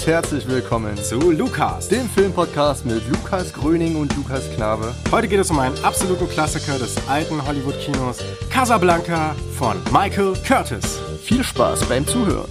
Und herzlich willkommen zu Lukas, dem Filmpodcast mit Lukas Gröning und Lukas Knabe. Heute geht es um einen absoluten Klassiker des alten Hollywood-Kinos, Casablanca von Michael Curtis. Viel Spaß beim Zuhören.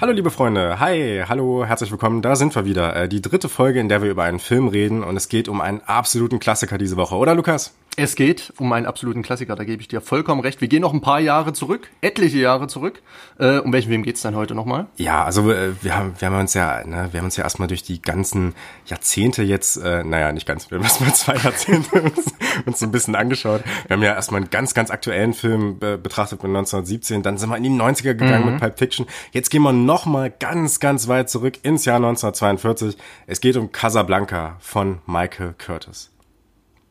Hallo liebe Freunde, hi, hallo, herzlich willkommen, da sind wir wieder. Äh, die dritte Folge, in der wir über einen Film reden und es geht um einen absoluten Klassiker diese Woche, oder Lukas? Es geht um einen absoluten Klassiker, da gebe ich dir vollkommen recht. Wir gehen noch ein paar Jahre zurück, etliche Jahre zurück. Äh, um welchen Film geht's dann heute nochmal? Ja, also äh, wir, haben, wir haben uns ja, ne, wir haben uns ja erstmal durch die ganzen Jahrzehnte jetzt, äh, naja, nicht ganz, wir haben erstmal zwei Jahrzehnte uns, uns so ein bisschen angeschaut. Wir haben ja erstmal einen ganz, ganz aktuellen Film äh, betrachtet mit 1917, dann sind wir in die 90er gegangen mhm. mit Pulp Fiction. Jetzt gehen wir nochmal ganz, ganz weit zurück ins Jahr 1942. Es geht um Casablanca von Michael Curtis.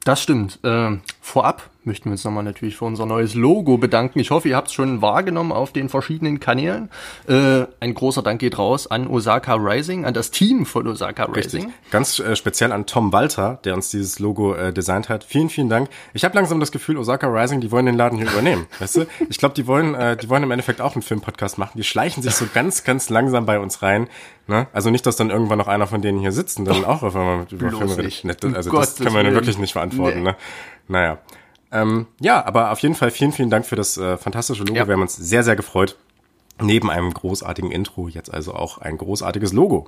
Das stimmt. Äh, vorab möchten wir uns nochmal natürlich für unser neues Logo bedanken. Ich hoffe, ihr habt es schon wahrgenommen auf den verschiedenen Kanälen. Äh, ein großer Dank geht raus an Osaka Rising, an das Team von Osaka Rising. Richtig. Ganz äh, speziell an Tom Walter, der uns dieses Logo äh, designt hat. Vielen, vielen Dank. Ich habe langsam das Gefühl, Osaka Rising, die wollen den Laden hier übernehmen. Weißt du? Ich glaube, die wollen, äh, die wollen im Endeffekt auch einen Filmpodcast machen. Die schleichen sich so ganz, ganz langsam bei uns rein. Ne? Also nicht, dass dann irgendwann noch einer von denen hier sitzt und dann auch auf einmal über Filme redet. Also das können wir wirklich nicht verantworten. Nee. Ne? Naja. Ähm, ja, aber auf jeden Fall vielen, vielen Dank für das äh, fantastische Logo. Ja. Wir haben uns sehr, sehr gefreut. Neben einem großartigen Intro jetzt also auch ein großartiges Logo.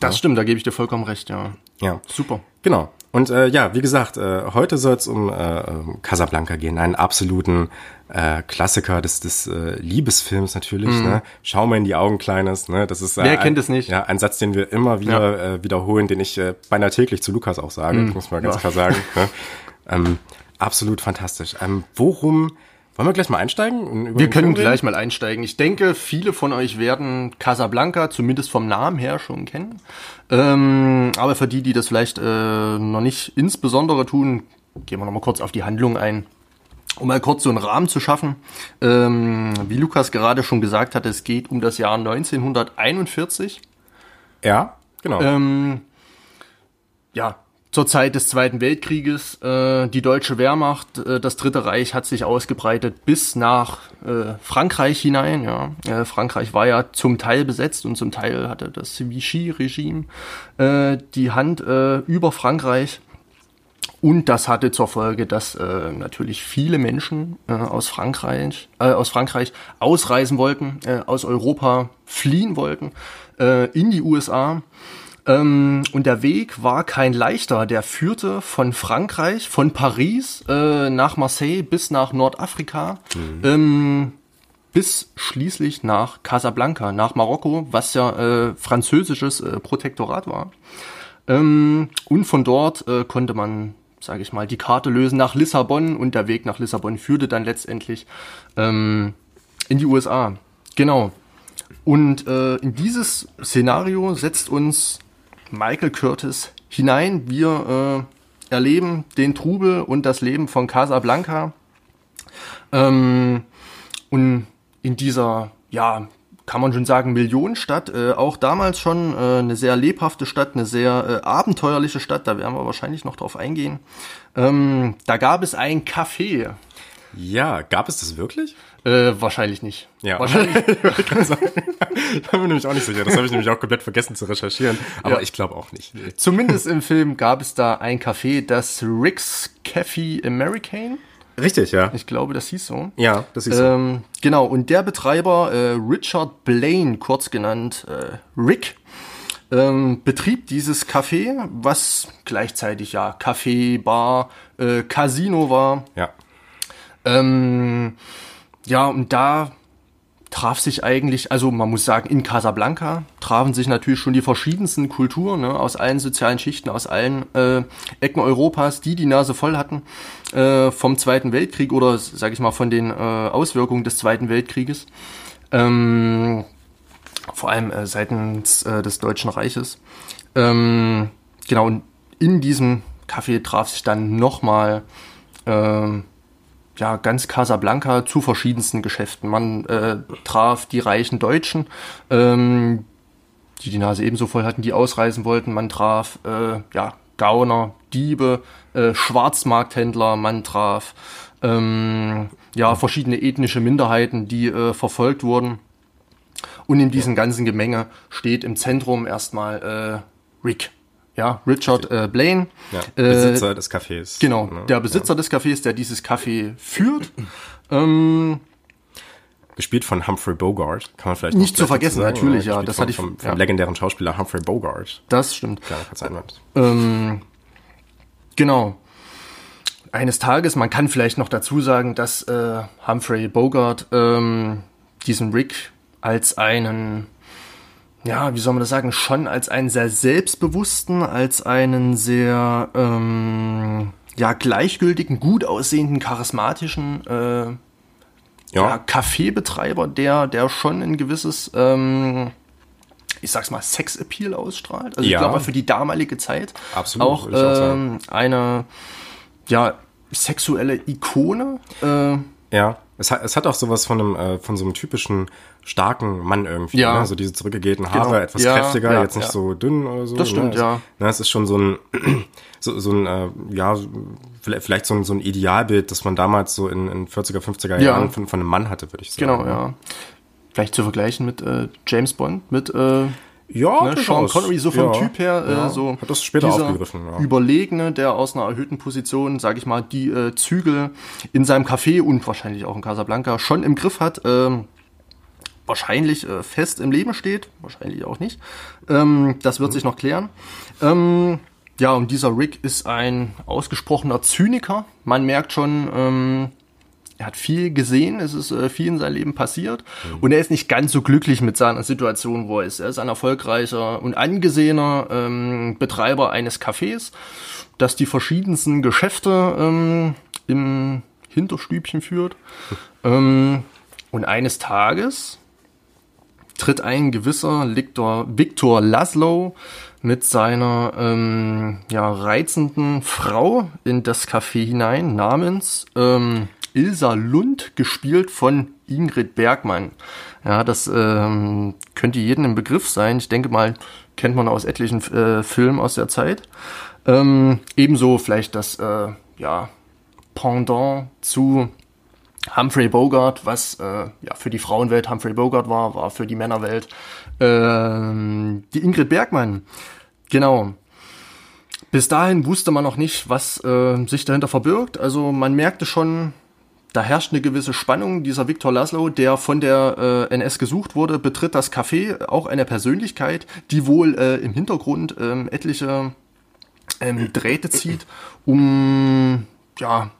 Das ja. stimmt, da gebe ich dir vollkommen recht, ja. Ja. Super. Genau. Und äh, ja, wie gesagt, äh, heute soll es um äh, Casablanca gehen, einen absoluten äh, Klassiker des, des äh, Liebesfilms natürlich. Mhm. Ne? Schau mal in die Augen, Kleines. Ne? Das ist, äh, Wer kennt es nicht? Ja, ein Satz, den wir immer wieder ja. äh, wiederholen, den ich äh, beinahe täglich zu Lukas auch sage, mhm. muss man ganz ja. klar sagen. Ne? Ähm, absolut fantastisch. Ähm, worum wollen wir gleich mal einsteigen? Wir können gleich mal einsteigen. Ich denke, viele von euch werden Casablanca zumindest vom Namen her schon kennen. Ähm, aber für die, die das vielleicht äh, noch nicht insbesondere tun, gehen wir noch mal kurz auf die Handlung ein. Um mal kurz so einen Rahmen zu schaffen, ähm, wie Lukas gerade schon gesagt hat, es geht um das Jahr 1941. Ja, genau. Ähm, ja, zur Zeit des Zweiten Weltkrieges. Äh, die deutsche Wehrmacht, äh, das Dritte Reich hat sich ausgebreitet bis nach äh, Frankreich hinein. Ja. Äh, Frankreich war ja zum Teil besetzt und zum Teil hatte das Vichy-Regime äh, die Hand äh, über Frankreich. Und das hatte zur Folge, dass äh, natürlich viele Menschen äh, aus Frankreich, äh, aus Frankreich ausreisen wollten, äh, aus Europa fliehen wollten äh, in die USA. Ähm, und der Weg war kein leichter. Der führte von Frankreich, von Paris äh, nach Marseille bis nach Nordafrika. Mhm. Ähm, bis schließlich nach Casablanca, nach Marokko, was ja äh, französisches äh, Protektorat war. Ähm, und von dort äh, konnte man, sage ich mal, die Karte lösen nach Lissabon und der Weg nach Lissabon führte dann letztendlich ähm, in die USA. Genau. Und äh, in dieses Szenario setzt uns Michael Curtis hinein. Wir äh, erleben den Trubel und das Leben von Casablanca. Ähm, und in dieser, ja, kann man schon sagen, Millionenstadt, äh, auch damals schon äh, eine sehr lebhafte Stadt, eine sehr äh, abenteuerliche Stadt, da werden wir wahrscheinlich noch drauf eingehen. Ähm, da gab es ein Café. Ja, gab es das wirklich? Äh, wahrscheinlich nicht. Ja, wahrscheinlich. ich bin ich nämlich auch nicht sicher. Das habe ich nämlich auch komplett vergessen zu recherchieren. Aber ja. ich glaube auch nicht. Nee. Zumindest im Film gab es da ein Café, das Rick's Cafe American. Richtig, ja. Ich glaube, das hieß so. Ja, das hieß ähm, so. Genau, und der Betreiber, äh, Richard Blaine, kurz genannt äh, Rick, ähm, betrieb dieses Café, was gleichzeitig ja Café, Bar, äh, Casino war. Ja. Ähm, ja, und da traf sich eigentlich, also man muss sagen, in Casablanca trafen sich natürlich schon die verschiedensten Kulturen ne, aus allen sozialen Schichten, aus allen äh, Ecken Europas, die die Nase voll hatten äh, vom Zweiten Weltkrieg oder, sag ich mal, von den äh, Auswirkungen des Zweiten Weltkrieges. Ähm, vor allem äh, seitens äh, des Deutschen Reiches. Ähm, genau, und in diesem Café traf sich dann nochmal äh, ja, ganz Casablanca zu verschiedensten Geschäften. Man äh, traf die reichen Deutschen, ähm, die die Nase ebenso voll hatten, die ausreisen wollten. Man traf äh, ja, Gauner, Diebe, äh, Schwarzmarkthändler. Man traf ähm, ja, verschiedene ethnische Minderheiten, die äh, verfolgt wurden. Und in diesem ganzen Gemenge steht im Zentrum erstmal äh, Rick. Ja, Richard äh, Blaine. Ja, Äh, Besitzer des Cafés. Genau, ne? der Besitzer des Cafés, der dieses Café führt. ähm, Gespielt von Humphrey Bogart, kann man vielleicht Nicht zu vergessen, natürlich, ja, das vom, hatte ich- vom, vom ja. legendären Schauspieler Humphrey Bogart. das stimmt. Ähm, genau. Eines Tages, man kann vielleicht noch dazu sagen, dass äh, Humphrey Bogart ähm, diesen Rick als einen, ja, wie soll man das sagen, schon als einen sehr selbstbewussten, als einen sehr, ähm, ja, gleichgültigen, gut aussehenden, charismatischen äh, Ja, ja, Kaffeebetreiber, der, der schon ein gewisses, ähm, ich sag's mal, Sexappeal ausstrahlt. Also Ja. ich glaube, für die damalige Zeit Absolut, auch, ich auch ähm, eine ja, sexuelle Ikone. Äh, Ja, es hat, es hat auch sowas von einem, äh, von so einem typischen starken Mann irgendwie. Ja. Ne? So diese zurückgegelten Haare, Genau. etwas Ja, kräftiger, ja, jetzt nicht so dünn oder so. Das stimmt, ne? ja. Es, ne, es ist schon so ein, so, so ein, äh, ja, vielleicht so ein, so ein Idealbild, das man damals so in, in 40er, 50er Ja. Jahren von, von einem Mann hatte, würde ich sagen. genau, ja. Vielleicht zu vergleichen mit äh, James Bond, mit äh, Ja, ne, Sean. Connery, so vom ja. Typ her, äh, ja. so Hat das später aufgegriffen, ja. Überlegene, der aus einer erhöhten Position, sag ich mal, die äh, Zügel in seinem Café und wahrscheinlich auch in Casablanca schon im Griff hat, ähm, wahrscheinlich äh, fest im Leben steht, wahrscheinlich auch nicht. Ähm, das wird sich noch klären. Ähm, ja, und dieser Rick ist ein ausgesprochener Zyniker. Man merkt schon, ähm, er hat viel gesehen, es ist äh, viel in seinem Leben passiert und er ist nicht ganz so glücklich mit seiner Situation, wo er ist. Er ist ein erfolgreicher und angesehener ähm, Betreiber eines Cafés, das die verschiedensten Geschäfte ähm, im Hinterstübchen führt. ähm, und eines Tages tritt ein gewisser Victor, Victor Laszlo mit seiner ähm, ja, reizenden Frau in das Café hinein, namens ähm, Ilsa Lund, gespielt von Ingrid Bergmann. Ja, das ähm, könnte jedem im Begriff sein. Ich denke mal, kennt man aus etlichen äh, Filmen aus der Zeit. Ähm, ebenso vielleicht das äh, ja, Pendant zu Humphrey Bogart, was äh, ja für die Frauenwelt Humphrey Bogart war, war für die Männerwelt ähm, die Ingrid Bergmann. Genau. Bis dahin wusste man noch nicht, was äh, sich dahinter verbirgt. Also man merkte schon, da herrscht eine gewisse Spannung. Dieser Viktor Laszlo, der von der äh, NS gesucht wurde, betritt das Café, auch eine Persönlichkeit, die wohl äh, im Hintergrund ähm, etliche ähm, Drähte zieht, um ja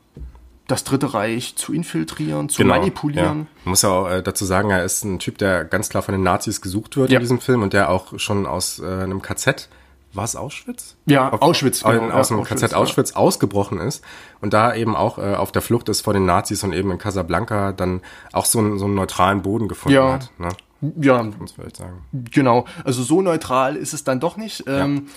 das Dritte Reich zu infiltrieren, zu manipulieren. Ja. Man muss ja auch äh, dazu sagen, er ist ein Typ, der ganz klar von den Nazis gesucht wird Ja. in diesem Film und der auch schon aus äh, einem KZ, war es Auschwitz? Ja, Auschwitz, Aus, genau, aus ja, einem Auschwitz, KZ ja. Auschwitz ausgebrochen ist und da eben auch äh, auf der Flucht ist vor den Nazis und eben in Casablanca dann auch so einen, so einen neutralen Boden gefunden Ja. hat. Ne? Ja, Muss vielleicht sagen. Genau, also so neutral ist es dann doch nicht. Ähm,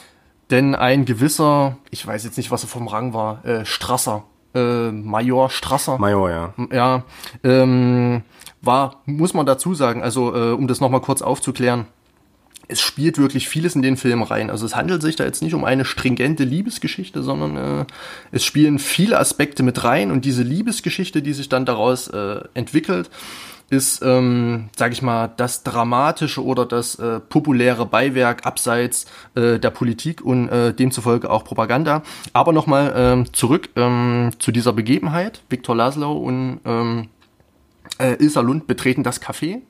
Denn ein gewisser, ich weiß jetzt nicht, was er vom Rang war, äh, Strasser, äh, Major Strasser, Major, ja. ja, ähm, war, muss man dazu sagen, also äh, um das nochmal kurz aufzuklären, es spielt wirklich vieles in den Film rein. Also es handelt sich da jetzt nicht um eine stringente Liebesgeschichte, sondern äh, es spielen viele Aspekte mit rein und diese Liebesgeschichte, die sich dann daraus äh, entwickelt, ist, ähm, sage ich mal, das dramatische oder das äh, populäre Beiwerk abseits äh, der Politik und äh, demzufolge auch Propaganda. Aber nochmal ähm, zurück ähm, zu dieser Begebenheit. Viktor Laszlo und ähm, äh, Ilsa Lund betreten das Café.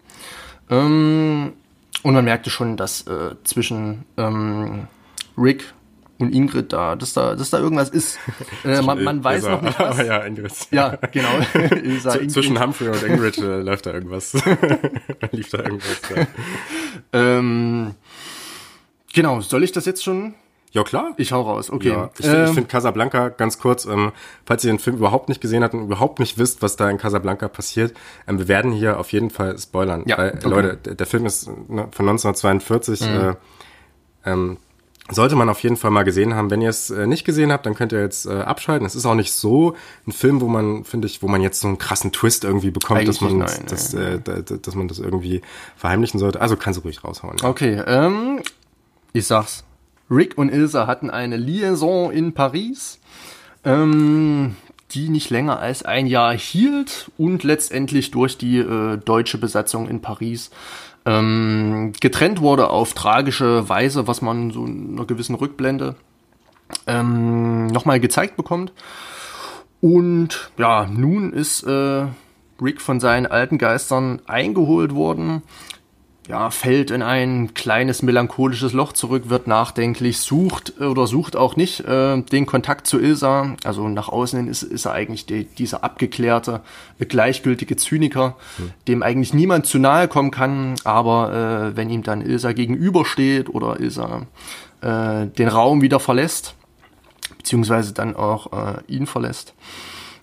Ähm, und man merkte schon, dass äh, zwischen ähm, Rick und Ingrid da, dass da, dass da irgendwas ist. Äh, man, man weiß Ilsa. noch nicht was. Ja, Ingrid. Ja, genau. Zwischen Humphrey und Ingrid äh, läuft da irgendwas. Lief da irgendwas. Ja. Ähm, genau, soll ich das jetzt schon? Ja, klar. Ich hau raus, okay. Ja, ich, find- ich Ähm, finde Casablanca ganz kurz, ähm, falls ihr den Film überhaupt nicht gesehen habt und überhaupt nicht wisst, was da in Casablanca passiert, ähm, wir werden hier auf jeden Fall spoilern. Ja, weil, okay. Mhm. Leute, der, der Film ist ne, von 1942. Äh, ähm, sollte man auf jeden Fall mal gesehen haben. Wenn ihr es äh, nicht gesehen habt, dann könnt ihr jetzt äh, abschalten. Es ist auch nicht so ein Film, wo man, finde ich, wo man jetzt so einen krassen Twist irgendwie bekommt, dass man, nein, das, äh, da- dass man das irgendwie verheimlichen sollte. Also kannst du ruhig raushauen. Ja. Okay, ähm, ich sag's. Rick und Ilsa hatten eine Liaison in Paris. Ähm, die nicht länger als ein Jahr hielt und letztendlich durch die äh, deutsche Besatzung in Paris ähm, getrennt wurde auf tragische Weise, was man so in einer gewissen Rückblende ähm, nochmal gezeigt bekommt. Und ja, nun ist äh, Rick von seinen alten Geistern eingeholt worden ja, fällt in ein kleines melancholisches Loch zurück, wird nachdenklich, sucht oder sucht auch nicht äh, den Kontakt zu Ilsa. Also nach außen hin ist, ist er eigentlich die, dieser abgeklärte, gleichgültige Zyniker, mhm. dem eigentlich niemand zu nahe kommen kann. Aber äh, wenn ihm dann Ilsa gegenübersteht oder Ilsa äh, den Raum wieder verlässt, beziehungsweise dann auch äh, ihn verlässt,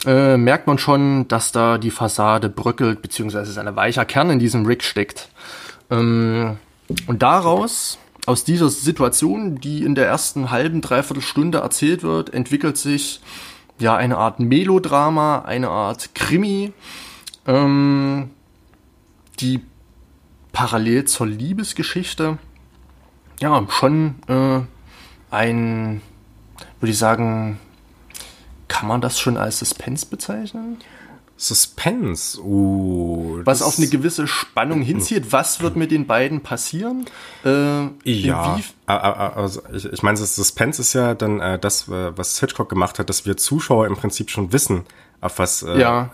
äh, merkt man schon, dass da die Fassade bröckelt, beziehungsweise ein weicher Kern in diesem Rick steckt. Ähm, und daraus, aus dieser Situation, die in der ersten halben, dreiviertel Stunde erzählt wird, entwickelt sich ja eine Art Melodrama, eine Art Krimi, ähm, die parallel zur Liebesgeschichte ja schon äh, ein, würde ich sagen, kann man das schon als Suspense bezeichnen? Suspense. Uh, was auf eine gewisse Spannung hinzieht. Was wird mit den beiden passieren? Äh, ja, also ich, ich meine, das Suspense ist ja dann äh, das, äh, was Hitchcock gemacht hat, dass wir Zuschauer im Prinzip schon wissen, auf was, äh, ja.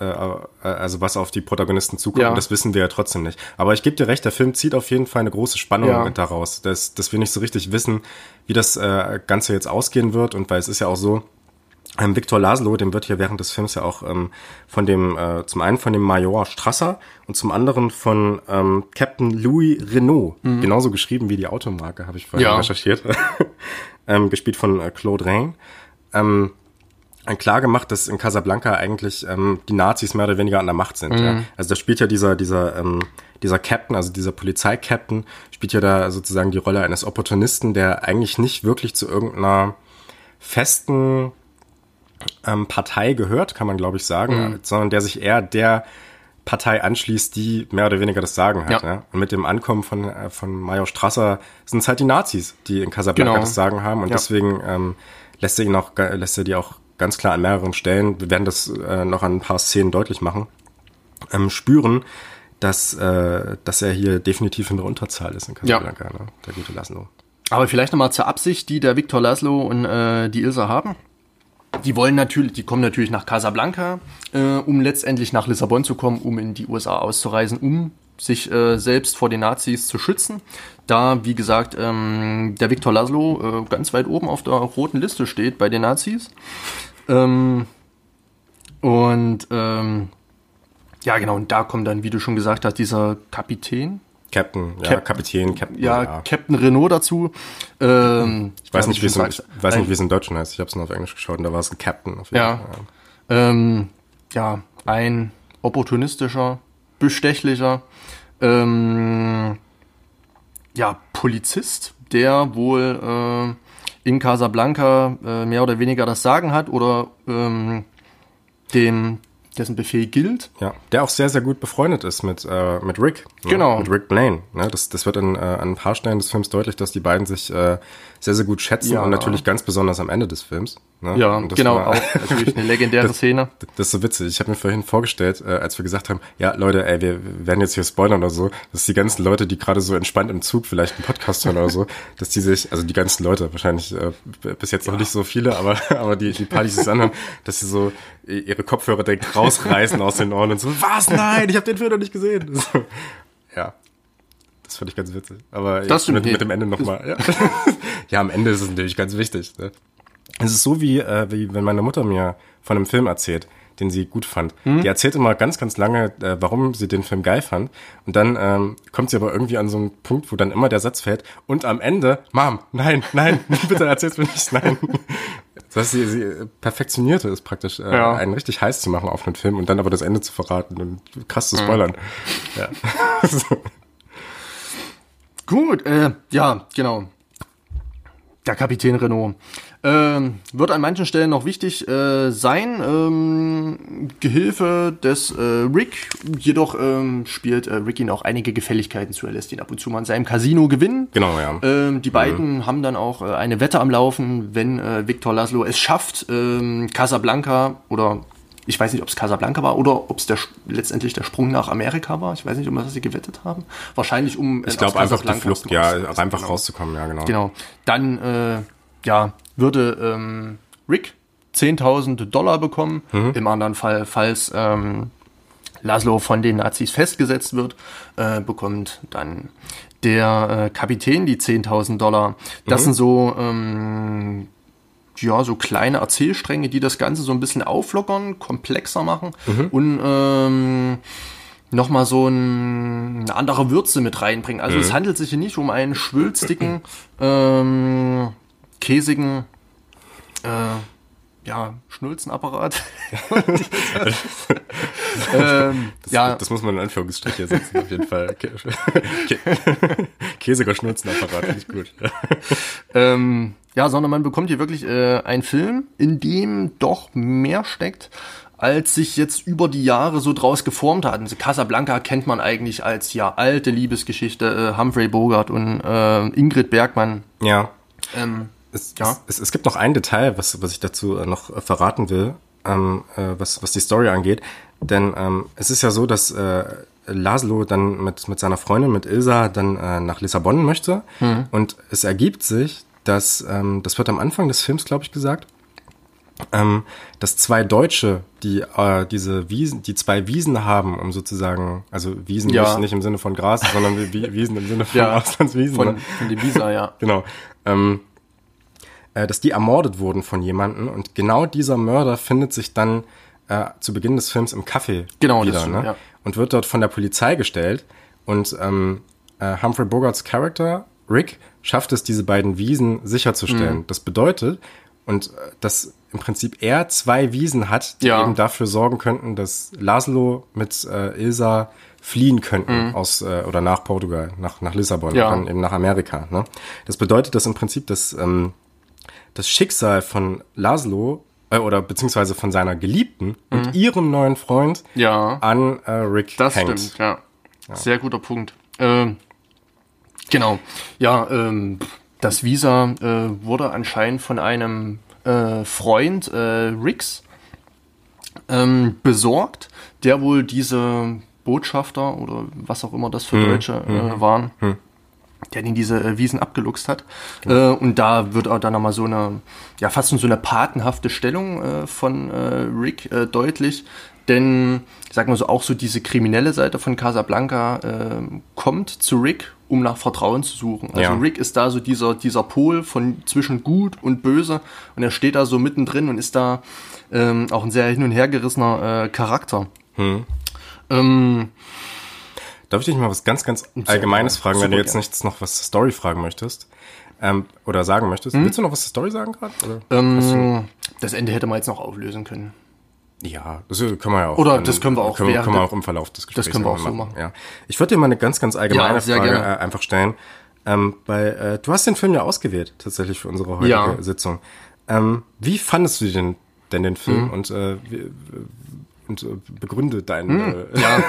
äh, äh also was auf die Protagonisten zukommt. Ja. Das wissen wir ja trotzdem nicht. Aber ich gebe dir recht, der Film zieht auf jeden Fall eine große Spannung ja. mit daraus, dass, dass wir nicht so richtig wissen, wie das äh, Ganze jetzt ausgehen wird. Und weil es ist ja auch so, ähm, Victor Laszlo, dem wird hier während des Films ja auch ähm, von dem, äh, zum einen von dem Major Strasser und zum anderen von ähm, Captain Louis Renault, mhm. genauso geschrieben wie die Automarke, habe ich vorhin ja. recherchiert, ähm, gespielt von äh, Claude Rain, ähm, klar gemacht, dass in Casablanca eigentlich ähm, die Nazis mehr oder weniger an der Macht sind. Mhm. Ja? Also da spielt ja dieser, dieser, ähm, dieser Captain, also dieser Polizeikapitän, spielt ja da sozusagen die Rolle eines Opportunisten, der eigentlich nicht wirklich zu irgendeiner festen ähm, Partei gehört, kann man glaube ich sagen, mhm. sondern der sich eher der Partei anschließt, die mehr oder weniger das Sagen hat. Ja. Ja? Und mit dem Ankommen von, äh, von Major Strasser sind es halt die Nazis, die in Casablanca genau. das Sagen haben. Und ja. deswegen ähm, lässt er ihn auch, lässt er die auch ganz klar an mehreren Stellen, wir werden das äh, noch an ein paar Szenen deutlich machen, ähm, spüren, dass, äh, dass er hier definitiv in der Unterzahl ist in Casablanca, ne? der gute Laszlo. Aber vielleicht nochmal zur Absicht, die der Viktor Laszlo und äh, die Ilse haben die wollen natürlich, die kommen natürlich nach Casablanca, äh, um letztendlich nach Lissabon zu kommen, um in die USA auszureisen, um sich äh, selbst vor den Nazis zu schützen. Da, wie gesagt, ähm, der Viktor Laszlo äh, ganz weit oben auf der roten Liste steht bei den Nazis. Ähm, und ähm, ja, genau, und da kommt dann, wie du schon gesagt hast, dieser Kapitän, Captain, ja, Cap Kapitän, Captain. Ja, ja, Captain Renault dazu. Ähm, ich weiß nicht, wie es, ich weiß nicht, wie es in Deutschen heißt. Ich habe es nur auf Englisch geschaut und da war es ein Captain. Auf jeden ja. Fall. Ähm, ja, ein opportunistischer, bestechlicher, ähm, ja, Polizist, der wohl äh, in Casablanca äh, mehr oder weniger das Sagen hat oder ähm, dem dessen Befehl gilt. Ja, der auch sehr, sehr gut befreundet ist mit, äh, mit Rick. Ne? Genau. Mit Rick Blaine. Ne? Das, das wird in, äh, an ein paar Stellen des Films deutlich, dass die beiden sich äh, sehr, sehr gut schätzen ja. und natürlich ganz besonders am Ende des Films. Ne? Ja, genau, war, auch natürlich eine legendäre das, Szene. Das ist so witzig. Ich habe mir vorhin vorgestellt, äh, als wir gesagt haben, ja, Leute, ey, wir werden jetzt hier spoilern oder so, dass die ganzen Leute, die gerade so entspannt im Zug vielleicht einen Podcast hören oder so, dass die sich, also die ganzen Leute, wahrscheinlich äh, bis jetzt ja. noch nicht so viele, aber, aber die, die Partys, die es anhören, dass sie so ihre Kopfhörer direkt rausreißen aus den Ohren und so, was, nein, ich habe den Film noch nicht gesehen. So, ja. Das fand ich ganz witzig. Aber das mit, mit dem Ende nochmal. Ja. ja, am Ende ist es natürlich ganz wichtig. Ne? Es ist so wie, äh, wie wenn meine Mutter mir von einem Film erzählt, den sie gut fand. Hm? Die erzählt immer ganz, ganz lange, äh, warum sie den Film geil fand. Und dann ähm, kommt sie aber irgendwie an so einen Punkt, wo dann immer der Satz fällt. Und am Ende, Mom, nein, nein, bitte erzähl's mir nicht, nein. Das heißt, sie, sie perfektionierte es praktisch, äh, ja. einen richtig heiß zu machen auf einen Film und dann aber das Ende zu verraten und krass zu spoilern. Hm. Ja. Gut, äh, ja, genau. Der Kapitän Renault. Ähm, wird an manchen Stellen noch wichtig äh, sein. Ähm, Gehilfe des äh, Rick, jedoch ähm, spielt äh, Rick ihn auch einige Gefälligkeiten zu. Er lässt ihn ab und zu mal in seinem Casino gewinnen. Genau, ja. Ähm, die beiden mhm. haben dann auch äh, eine Wette am Laufen, wenn äh, Victor Laszlo es schafft, ähm, Casablanca oder ich weiß nicht, ob es Casablanca war oder ob es der, letztendlich der Sprung nach Amerika war. Ich weiß nicht, um was sie gewettet haben. Wahrscheinlich um Ich glaube einfach die Flucht, ja, einfach rauszukommen, ja, genau. Genau. Dann, äh, ja, würde ähm, Rick 10.000 Dollar bekommen. Mhm. Im anderen Fall, falls ähm, Laszlo von den Nazis festgesetzt wird, äh, bekommt dann der äh, Kapitän die 10.000 Dollar. Das mhm. sind so ähm, ja, so kleine Erzählstränge, die das Ganze so ein bisschen auflockern, komplexer machen mhm. und ähm, nochmal so ein, eine andere Würze mit reinbringen. Also mhm. es handelt sich hier nicht um einen schwülstigen, ähm, käsigen, äh, ja, Schnulzenapparat. ähm, das, ja. das muss man in Anführungsstriche setzen, auf jeden Fall. Käsiger Schnulzenapparat, finde ich gut. ähm, ja, sondern man bekommt hier wirklich äh, einen Film, in dem doch mehr steckt, als sich jetzt über die Jahre so draus geformt hat. Also Casablanca kennt man eigentlich als ja alte Liebesgeschichte, äh, Humphrey Bogart und äh, Ingrid Bergmann. Ja. Ähm, es, ja. Es, es, gibt noch ein Detail, was, was ich dazu äh, noch äh, verraten will, ähm, äh, was, was die Story angeht. Denn ähm, es ist ja so, dass äh, Laszlo dann mit, mit seiner Freundin, mit Ilsa, dann äh, nach Lissabon möchte. Mhm. Und es ergibt sich, dass, ähm, das wird am Anfang des Films, glaube ich, gesagt, ähm, dass zwei Deutsche, die äh, diese Wiesen, die zwei Wiesen haben, um sozusagen, also Wiesen ja. nicht, nicht im Sinne von Gras, sondern Wiesen im Sinne von ja, Auslandswiesen. Von, ne? von dem Visa, ja. Genau. Ähm, äh, dass die ermordet wurden von jemandem und genau dieser Mörder findet sich dann äh, zu Beginn des Films im Café genau, wieder, stimmt, ne? Ja. Und wird dort von der Polizei gestellt und ähm, äh, Humphrey Bogarts Charakter Rick schafft es, diese beiden Wiesen sicherzustellen. Mhm. Das bedeutet, und äh, dass im Prinzip er zwei Wiesen hat, die ja. eben dafür sorgen könnten, dass Laszlo mit äh, Ilsa fliehen könnten mhm. aus äh, oder nach Portugal, nach, nach Lissabon, ja. dann eben nach Amerika. Ne? Das bedeutet, dass im Prinzip das, ähm, das Schicksal von Laszlo äh, oder beziehungsweise von seiner Geliebten mhm. und ihrem neuen Freund ja. an äh, Rick das hängt. Das stimmt, ja. ja. Sehr guter Punkt. Ähm, Genau. Ja, ähm, das Visa äh, wurde anscheinend von einem äh, Freund äh, Ricks ähm, besorgt, der wohl diese Botschafter oder was auch immer das für hm, Deutsche äh, hm, waren, hm. Der den diese äh, Wiesen abgeluchst hat. Äh, und da wird auch dann nochmal so eine, ja, fast so eine patenhafte Stellung äh, von äh, Rick äh, deutlich, denn, sag mal so, auch so diese kriminelle Seite von Casablanca äh, kommt zu Rick, um nach Vertrauen zu suchen. Also ja. Rick ist da so dieser, dieser Pol von zwischen gut und böse und er steht da so mittendrin und ist da ähm, auch ein sehr hin und her gerissener äh, Charakter. Hm. Ähm, Darf ich dich mal was ganz, ganz Allgemeines fragen, wenn du jetzt nichts noch was Story fragen möchtest? Ähm, oder sagen möchtest. Hm? Willst du noch was zur Story sagen gerade? Ähm, das Ende hätte man jetzt noch auflösen können. Ja, das können wir ja auch. Oder das können wir auch. Können, können wir auch im Verlauf des Gesprächs Das können wir auch so machen. Ja. Ich würde dir mal eine ganz, ganz allgemeine ja, Frage gerne. Äh, einfach stellen. Ähm, bei, äh, du hast den Film ja ausgewählt, tatsächlich für unsere heutige ja. Sitzung. Ähm, wie fandest du denn, denn den Film? Hm. Und, äh, wie, und äh, begründe deine, hm, ja.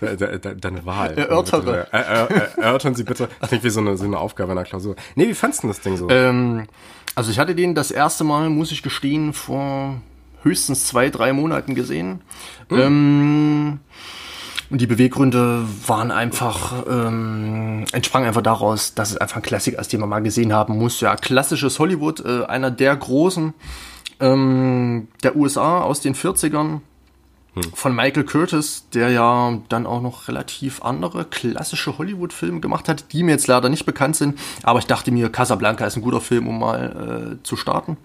de, de, deine Wahl. Erörtere. Äh, äh, erörtern Sie bitte. Das klingt wie so eine, so eine Aufgabe in der Klausur. Nee, wie fandest du das Ding so? Ähm, also ich hatte den das erste Mal, muss ich gestehen, vor höchstens zwei, drei Monaten gesehen. Mhm. Ähm, und die Beweggründe waren einfach, ähm, entsprangen einfach daraus, dass es einfach ein Klassiker ist, den man mal gesehen haben muss. Ja, klassisches Hollywood, äh, einer der großen ähm, der USA aus den 40ern hm. von Michael Curtis, der ja dann auch noch relativ andere klassische Hollywood-Filme gemacht hat, die mir jetzt leider nicht bekannt sind. Aber ich dachte mir, Casablanca ist ein guter Film, um mal äh, zu starten.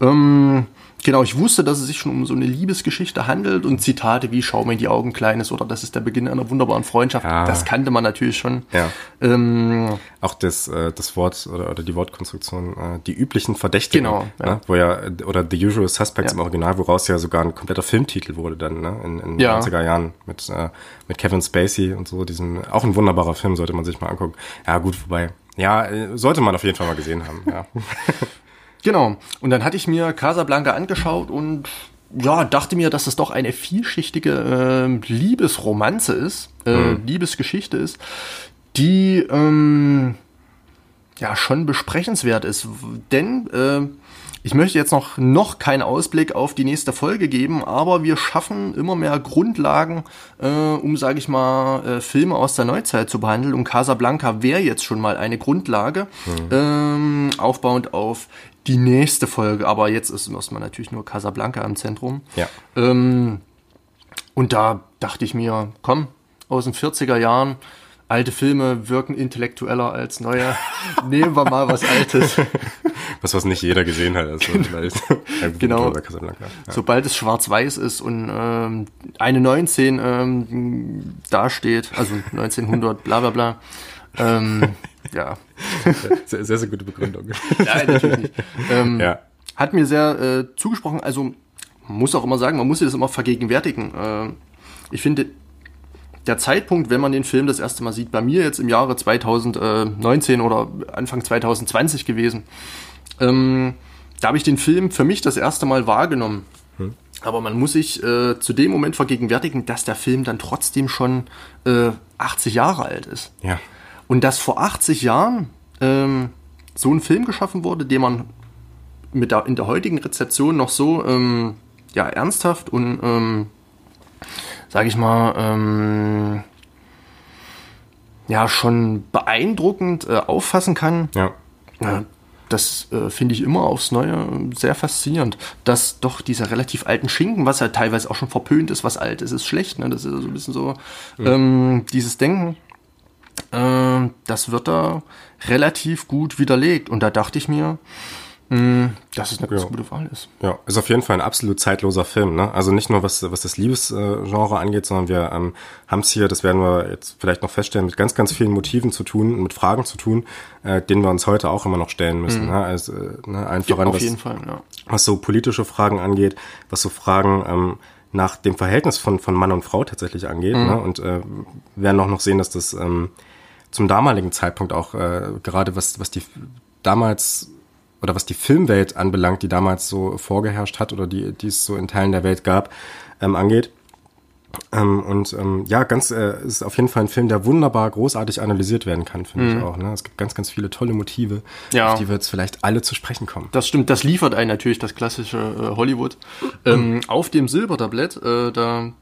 Ähm, Genau, ich wusste, dass es sich schon um so eine Liebesgeschichte handelt und Zitate wie Schau mir in die Augen, Kleines oder das ist der Beginn einer wunderbaren Freundschaft. Ja. Das kannte man natürlich schon. Ja. Ähm, Auch das, äh, das Wort oder, oder die Wortkonstruktion, äh, die üblichen Verdächtigen. Genau. Ja. Ne? Wo ja, oder The Usual Suspects im Original, woraus ja sogar ein kompletter Filmtitel wurde dann, ne? In, in den 90er Jahren mit, äh, mit Kevin Spacey und so. Diesem, auch ein wunderbarer Film, sollte man sich mal angucken. Ja, gut, wobei. Ja, sollte man auf jeden Fall mal gesehen haben. Ja. Genau. Und dann hatte ich mir Casablanca angeschaut und ja, dachte mir, dass es doch eine vielschichtige äh, Liebesromanze ist, äh, mhm. Liebesgeschichte ist, die ähm, ja schon besprechenswert ist. Denn äh, ich möchte jetzt noch, noch keinen Ausblick auf die nächste Folge geben, aber wir schaffen immer mehr Grundlagen, äh, um, sage ich mal, äh, Filme aus der Neuzeit zu behandeln. Und Casablanca wäre jetzt schon mal eine Grundlage, mhm. ähm, aufbauend auf die nächste Folge. Aber jetzt ist erstmal natürlich nur Casablanca im Zentrum. Ja. Ähm, und da dachte ich mir, komm, aus den 40er Jahren, alte Filme wirken intellektueller als neue. Nehmen wir mal was Altes. Was, was nicht jeder gesehen hat. Also genau. Ja. Sobald es schwarz-weiß ist und ähm, eine 19 ähm, dasteht, also 1900, bla bla bla, ähm, ja. Sehr, sehr, sehr, gute Begründung. Nein, natürlich nicht. Ähm, ja. Hat mir sehr äh, zugesprochen, also muss auch immer sagen, man muss sich das immer vergegenwärtigen. Äh, ich finde, der Zeitpunkt, wenn man den Film das erste Mal sieht, bei mir jetzt im Jahre 2019 oder Anfang 2020 gewesen, ähm, da habe ich den Film für mich das erste Mal wahrgenommen. Hm. Aber man muss sich äh, zu dem Moment vergegenwärtigen, dass der Film dann trotzdem schon äh, 80 Jahre alt ist. Ja. Und dass vor 80 Jahren ähm, so ein Film geschaffen wurde, den man mit der, in der heutigen Rezeption noch so ähm, ja, ernsthaft und ähm, sage ich mal, ähm, ja, schon beeindruckend äh, auffassen kann. Ja. ja das äh, finde ich immer aufs Neue sehr faszinierend, dass doch diese relativ alten Schinken, was ja teilweise auch schon verpönt ist, was alt ist, ist schlecht. Ne? Das ist so ein bisschen so mhm. ähm, dieses Denken. Äh, das wird da relativ gut widerlegt. Und da dachte ich mir, Mm, dass es eine ganz ja. gute Wahl ist. Ja, ist auf jeden Fall ein absolut zeitloser Film. Ne? Also nicht nur was, was das Liebesgenre angeht, sondern wir ähm, haben es hier, das werden wir jetzt vielleicht noch feststellen, mit ganz, ganz vielen Motiven zu tun, mit Fragen zu tun, äh, denen wir uns heute auch immer noch stellen müssen. Mhm. Ne? Also, äh, ne, einfach ja, an, was, Fall, ja. was so politische Fragen angeht, was so Fragen ähm, nach dem Verhältnis von, von Mann und Frau tatsächlich angeht. Mhm. Ne? Und äh, werden auch noch sehen, dass das ähm, zum damaligen Zeitpunkt auch äh, gerade was, was die damals oder was die Filmwelt anbelangt, die damals so vorgeherrscht hat oder die, die es so in Teilen der Welt gab, ähm, angeht. Ähm, und ähm, ja, ganz äh, ist auf jeden Fall ein Film, der wunderbar großartig analysiert werden kann, finde mhm. ich auch. Ne? Es gibt ganz, ganz viele tolle Motive, ja. auf die wir jetzt vielleicht alle zu sprechen kommen. Das stimmt, das liefert einen natürlich das klassische äh, Hollywood. Ähm, auf dem Silbertablett, äh, da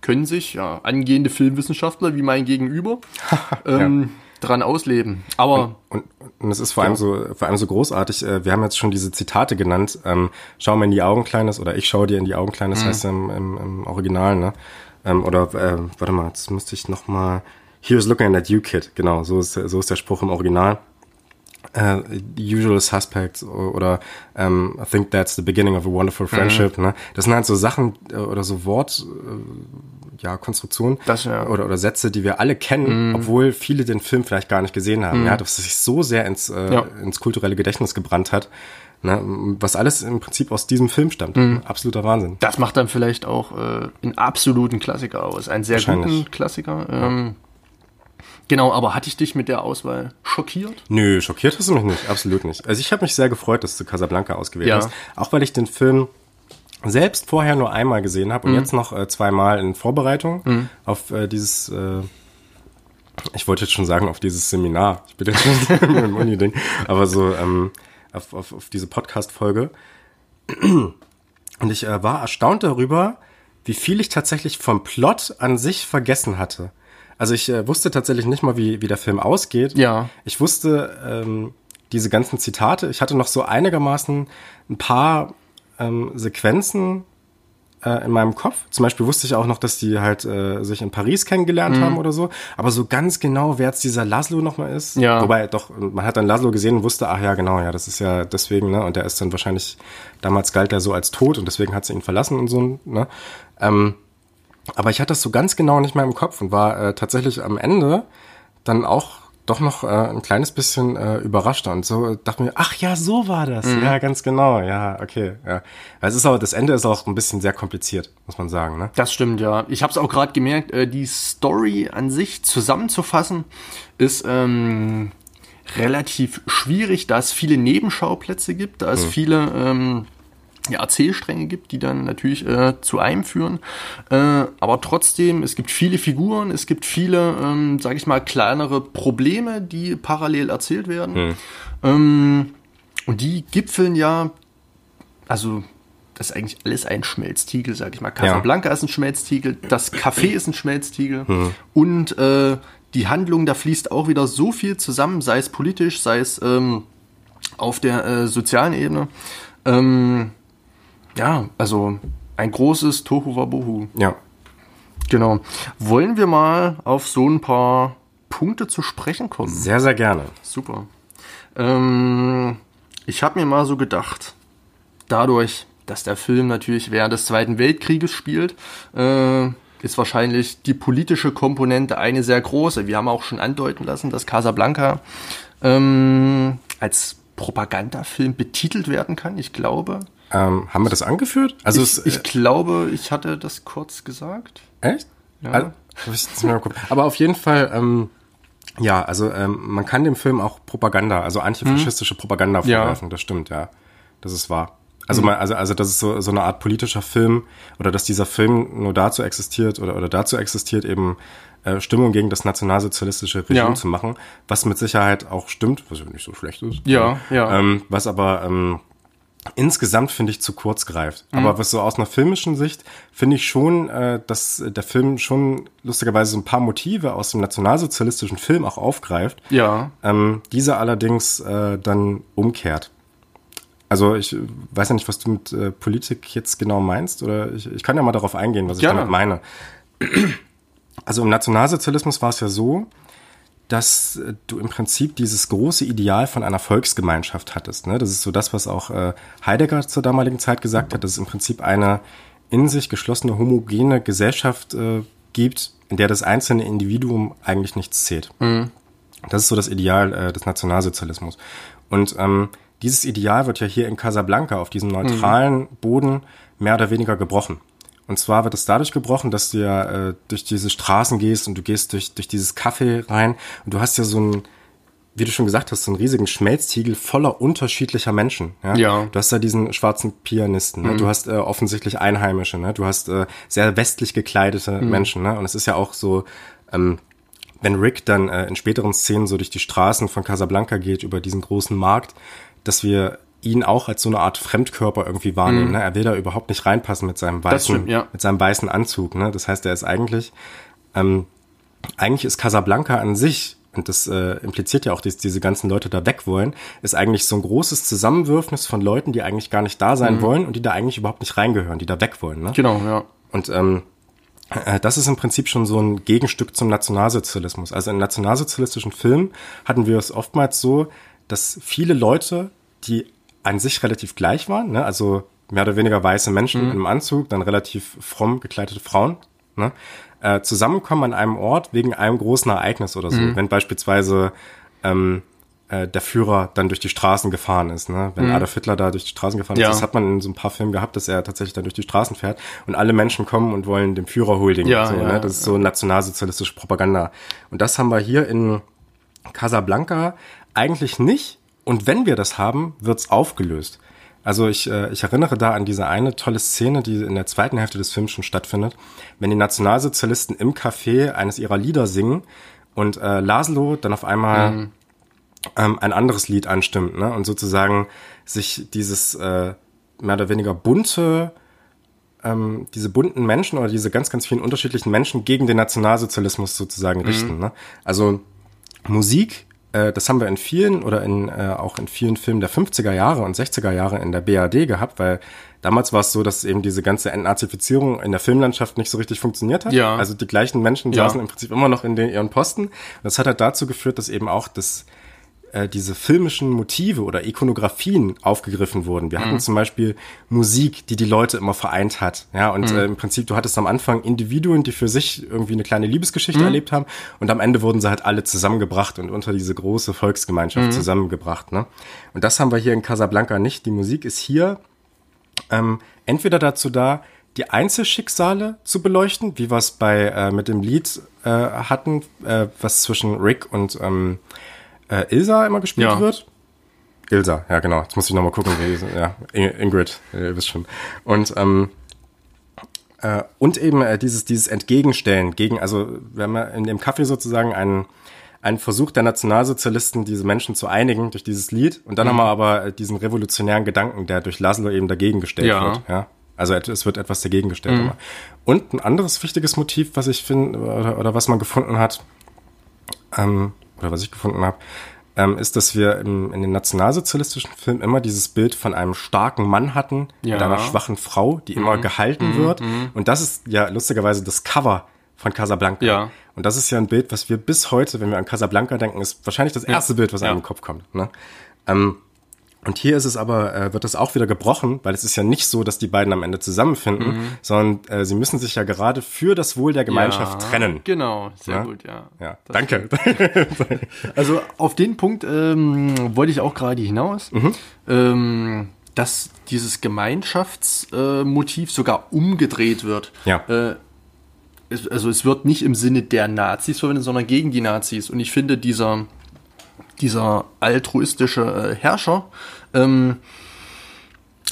können sich ja angehende Filmwissenschaftler wie mein Gegenüber ähm, ja dran ausleben. Aber und, und, und es ist vor ja. allem so vor allem so großartig. Äh, wir haben jetzt schon diese Zitate genannt. Ähm, schau mir in die Augen, Kleines, oder ich schau dir in die Augen, Kleines, mhm. heißt im, im, im Original, ne? Ähm, oder äh, warte mal, jetzt müsste ich noch mal. Here's looking at you, kid. Genau, so ist so ist der Spruch im Original. Uh, usual Suspects oder um, ähm, I think that's the beginning of a wonderful friendship. Mhm. Ne? Das sind halt so Sachen äh, oder so Wort, ja, Konstruktionen das, ja. Oder, oder Sätze, die wir alle kennen, mm. obwohl viele den Film vielleicht gar nicht gesehen haben. Mm. Ja, dass es sich so sehr ins, äh, ja. ins kulturelle Gedächtnis gebrannt hat. Ne, was alles im Prinzip aus diesem Film stammt. Mm. Absoluter Wahnsinn. Das macht dann vielleicht auch äh, einen absoluten Klassiker aus. Einen sehr guten Klassiker. Ähm, Genau, aber hatte ich dich mit der Auswahl schockiert? Nö, schockiert hast du mich nicht, absolut nicht. Also ich habe mich sehr gefreut, dass du Casablanca ausgewählt ja. hast, auch weil ich den Film selbst vorher nur einmal gesehen habe und mhm. jetzt noch äh, zweimal in Vorbereitung mhm. auf äh, dieses, äh, ich wollte jetzt schon sagen, auf dieses Seminar. Ich bin jetzt schon im Uni-Ding, aber so ähm, auf, auf, auf diese Podcast-Folge. Und ich äh, war erstaunt darüber, wie viel ich tatsächlich vom Plot an sich vergessen hatte. Also ich äh, wusste tatsächlich nicht mal, wie, wie der Film ausgeht. Ja. Ich wusste ähm, diese ganzen Zitate. Ich hatte noch so einigermaßen ein paar ähm, Sequenzen äh, in meinem Kopf. Zum Beispiel wusste ich auch noch, dass die halt äh, sich in Paris kennengelernt mhm. haben oder so. Aber so ganz genau, wer jetzt dieser Laszlo nochmal ist. Ja. Wobei, doch, man hat dann Laszlo gesehen und wusste, ach ja, genau, ja, das ist ja deswegen, ne? Und der ist dann wahrscheinlich, damals galt er so als tot und deswegen hat sie ihn verlassen und so, ne? Ähm, aber ich hatte das so ganz genau nicht mehr im Kopf und war äh, tatsächlich am Ende dann auch doch noch äh, ein kleines bisschen äh, überrascht und so dachte mir, ach ja, so war das. Mhm. Ja, ganz genau. Ja, okay. Ja. Es ist aber das Ende ist auch ein bisschen sehr kompliziert, muss man sagen. Ne? Das stimmt ja. Ich habe es auch gerade gemerkt. Äh, die Story an sich zusammenzufassen ist ähm, relativ schwierig, da es viele Nebenschauplätze gibt, da es mhm. viele ähm, ja, Erzählstränge gibt, die dann natürlich äh, zu einem führen. Äh, aber trotzdem, es gibt viele Figuren, es gibt viele, ähm, sage ich mal, kleinere Probleme, die parallel erzählt werden. Hm. Ähm, und die gipfeln ja also das ist eigentlich alles ein Schmelztiegel, sag ich mal. Casablanca ja. ist ein Schmelztiegel, das Café ist ein Schmelztiegel hm. und äh, die Handlung, da fließt auch wieder so viel zusammen, sei es politisch, sei es ähm, auf der äh, sozialen Ebene. Ähm, ja, also ein großes Tohu Wabohu. Ja. Genau. Wollen wir mal auf so ein paar Punkte zu sprechen kommen? Sehr, sehr gerne. Super. Ähm, ich habe mir mal so gedacht, dadurch, dass der Film natürlich während des Zweiten Weltkrieges spielt, äh, ist wahrscheinlich die politische Komponente eine sehr große. Wir haben auch schon andeuten lassen, dass Casablanca ähm, als Propagandafilm betitelt werden kann, ich glaube. Ähm, haben wir das angeführt? Also ich, es, äh, ich glaube, ich hatte das kurz gesagt. Echt? Ja. Also, Aber auf jeden Fall, ähm, ja, also ähm, man kann dem Film auch Propaganda, also antifaschistische hm. Propaganda vorwerfen, ja. das stimmt, ja. Das ist wahr. Also, mhm. man, also, also das ist so, so eine Art politischer Film oder dass dieser Film nur dazu existiert oder, oder dazu existiert, eben äh, Stimmung gegen das nationalsozialistische Regime ja. zu machen, was mit Sicherheit auch stimmt, was ja nicht so schlecht ist. Ja, ja. Ähm, was aber ähm, insgesamt finde ich zu kurz greift. Mhm. Aber was so aus einer filmischen Sicht finde ich schon, äh, dass der Film schon lustigerweise so ein paar Motive aus dem nationalsozialistischen Film auch aufgreift. Ja. Ähm, diese allerdings äh, dann umkehrt. Also ich weiß ja nicht, was du mit äh, Politik jetzt genau meinst, oder ich, ich kann ja mal darauf eingehen, was ich Gerne. damit meine. Also im Nationalsozialismus war es ja so, dass äh, du im Prinzip dieses große Ideal von einer Volksgemeinschaft hattest. Ne? Das ist so das, was auch äh, Heidegger zur damaligen Zeit gesagt hat, dass es im Prinzip eine in sich geschlossene, homogene Gesellschaft äh, gibt, in der das einzelne Individuum eigentlich nichts zählt. Mhm. Das ist so das Ideal äh, des Nationalsozialismus. Und ähm, dieses Ideal wird ja hier in Casablanca auf diesem neutralen mhm. Boden mehr oder weniger gebrochen. Und zwar wird es dadurch gebrochen, dass du ja äh, durch diese Straßen gehst und du gehst durch, durch dieses Café rein und du hast ja so ein, wie du schon gesagt hast, so einen riesigen Schmelztiegel voller unterschiedlicher Menschen. Ja. ja. Du hast da diesen schwarzen Pianisten, ne? mhm. du hast äh, offensichtlich Einheimische, ne? du hast äh, sehr westlich gekleidete mhm. Menschen. Ne? Und es ist ja auch so, ähm, wenn Rick dann äh, in späteren Szenen so durch die Straßen von Casablanca geht, über diesen großen Markt, dass wir ihn auch als so eine Art Fremdkörper irgendwie wahrnehmen. Mhm. Ne? Er will da überhaupt nicht reinpassen mit seinem weißen, stimmt, ja. mit seinem weißen Anzug. Ne? Das heißt, er ist eigentlich, ähm, eigentlich ist Casablanca an sich und das äh, impliziert ja auch, dass diese ganzen Leute da weg wollen, ist eigentlich so ein großes Zusammenwürfnis von Leuten, die eigentlich gar nicht da sein mhm. wollen und die da eigentlich überhaupt nicht reingehören, die da weg wollen. Ne? Genau, ja. Und ähm, äh, das ist im Prinzip schon so ein Gegenstück zum Nationalsozialismus. Also in nationalsozialistischen Filmen hatten wir es oftmals so, dass viele Leute, die an sich relativ gleich waren, ne? also mehr oder weniger weiße Menschen mhm. im Anzug, dann relativ fromm gekleidete Frauen, ne? äh, zusammenkommen an einem Ort wegen einem großen Ereignis oder so. Mhm. Wenn beispielsweise ähm, äh, der Führer dann durch die Straßen gefahren ist, ne? Wenn mhm. Adolf Hitler da durch die Straßen gefahren ja. ist, das hat man in so ein paar Filmen gehabt, dass er tatsächlich dann durch die Straßen fährt und alle Menschen kommen und wollen dem Führer huldigen. Ja, so, ja, ne? Das ist so nationalsozialistische Propaganda. Und das haben wir hier in Casablanca eigentlich nicht, und wenn wir das haben, wird's aufgelöst. Also ich, äh, ich erinnere da an diese eine tolle Szene, die in der zweiten Hälfte des Films schon stattfindet, wenn die Nationalsozialisten im Café eines ihrer Lieder singen und äh, Laszlo dann auf einmal mhm. ähm, ein anderes Lied anstimmt ne? und sozusagen sich dieses äh, mehr oder weniger bunte, ähm, diese bunten Menschen oder diese ganz, ganz vielen unterschiedlichen Menschen gegen den Nationalsozialismus sozusagen mhm. richten. Ne? Also Musik äh, das haben wir in vielen oder in, äh, auch in vielen Filmen der 50er Jahre und 60er Jahre in der BAD gehabt, weil damals war es so, dass eben diese ganze Entnazifizierung in der Filmlandschaft nicht so richtig funktioniert hat. Ja. Also die gleichen Menschen ja. saßen im Prinzip immer noch in den, ihren Posten. Das hat halt dazu geführt, dass eben auch das äh, diese filmischen Motive oder Ikonografien aufgegriffen wurden. Wir mhm. hatten zum Beispiel Musik, die die Leute immer vereint hat. Ja, und mhm. äh, im Prinzip, du hattest am Anfang Individuen, die für sich irgendwie eine kleine Liebesgeschichte mhm. erlebt haben und am Ende wurden sie halt alle zusammengebracht und unter diese große Volksgemeinschaft mhm. zusammengebracht. Ne? Und das haben wir hier in Casablanca nicht. Die Musik ist hier ähm, entweder dazu da, die Einzelschicksale zu beleuchten, wie wir es bei äh, mit dem Lied äh, hatten, äh, was zwischen Rick und ähm, äh, Ilsa immer gespielt ja. wird. Ilsa, ja genau. Jetzt muss ich nochmal gucken, wie ja, Ingrid, ihr wisst schon. Und ähm, äh, und eben äh, dieses dieses Entgegenstellen gegen, also wir haben ja in dem Kaffee sozusagen einen ein Versuch der Nationalsozialisten, diese Menschen zu einigen durch dieses Lied. Und dann Mhm. haben wir aber diesen revolutionären Gedanken, der durch Laszlo eben dagegen gestellt Ja. wird. Ja. Also es wird etwas dagegen gestellt. Mhm. Und ein anderes wichtiges Motiv, was ich finde, oder, oder was man gefunden hat, ähm, oder was ich gefunden habe, ähm, ist, dass wir im, in den nationalsozialistischen Filmen immer dieses Bild von einem starken Mann hatten, Ja. mit einer schwachen Frau, die immer gehalten wird. Und das ist ja lustigerweise das Cover von Casablanca. Ja. Und das ist ja ein Bild, was wir bis heute, wenn wir an Casablanca denken, ist wahrscheinlich das erste Bild, was Ja. einem im Kopf kommt. Ne? Ähm, und hier ist es aber, äh, wird das auch wieder gebrochen, weil es ist ja nicht so, dass die beiden am Ende zusammenfinden, Mhm. sondern äh, sie müssen sich ja gerade für das Wohl der Gemeinschaft Ja, trennen. Genau, sehr Ja? gut, ja. Ja, Das danke. Also auf den Punkt ähm, wollte ich auch gerade hinaus, Mhm. ähm, dass dieses Gemeinschaftsmotiv äh, sogar umgedreht wird. Ja. Äh, es, also es wird nicht im Sinne der Nazis verwendet, sondern gegen die Nazis. Und ich finde, dieser, dieser altruistische äh, Herrscher, ähm,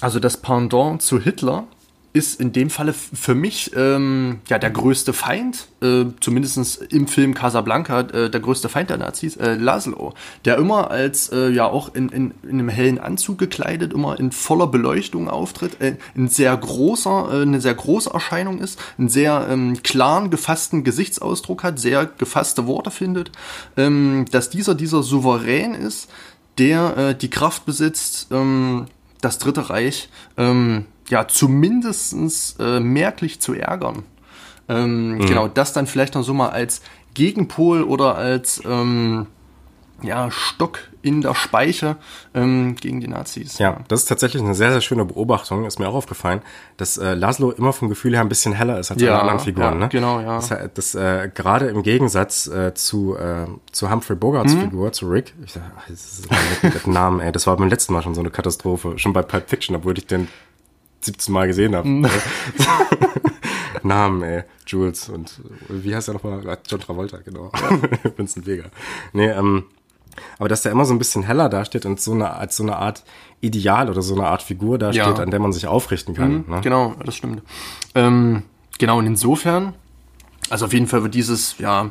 also das Pendant zu Hitler, ist in dem Falle für mich ähm, ja der größte Feind, äh, zumindest im Film Casablanca, äh, der größte Feind der Nazis, äh, Laszlo, der immer als äh, ja auch in, in, in einem hellen Anzug gekleidet, immer in voller Beleuchtung auftritt, äh, ein sehr großer, äh, eine sehr große Erscheinung ist, einen sehr ähm, klaren, gefassten Gesichtsausdruck hat, sehr gefasste Worte findet, ähm, dass dieser dieser souverän ist, der äh, die Kraft besitzt, ähm, das Dritte Reich ähm, ja zumindestens äh, merklich zu ärgern. Ähm, Genau, das dann vielleicht noch so mal als Gegenpol oder als ähm, ja, Stock in der Speiche ähm, gegen die Nazis. Ja, das ist tatsächlich eine sehr, sehr schöne Beobachtung, ist mir auch aufgefallen, dass äh, Laszlo immer vom Gefühl her ein bisschen heller ist als Ja, alle anderen Figuren. ja, ne? genau, ja. Das, das äh, gerade im Gegensatz äh, zu, äh, zu Humphrey Bogarts Mhm. Figur, zu Rick, ich sag, ach, das ist ein mit Namen, ey, das war beim letzten Mal schon so eine Katastrophe, schon bei Pulp Fiction, obwohl ich den 17 Mal gesehen habe. Mhm. Namen, ey, Jules und wie heißt er nochmal? Ah, John Travolta, genau. Vincent Vega. Nee, ähm, aber dass der immer so ein bisschen heller dasteht und so eine, als so eine Art Ideal oder so eine Art Figur dasteht, Ja. an der man sich aufrichten kann. ne? Genau, das stimmt. Ähm, genau, und insofern, also auf jeden Fall wird dieses, ja,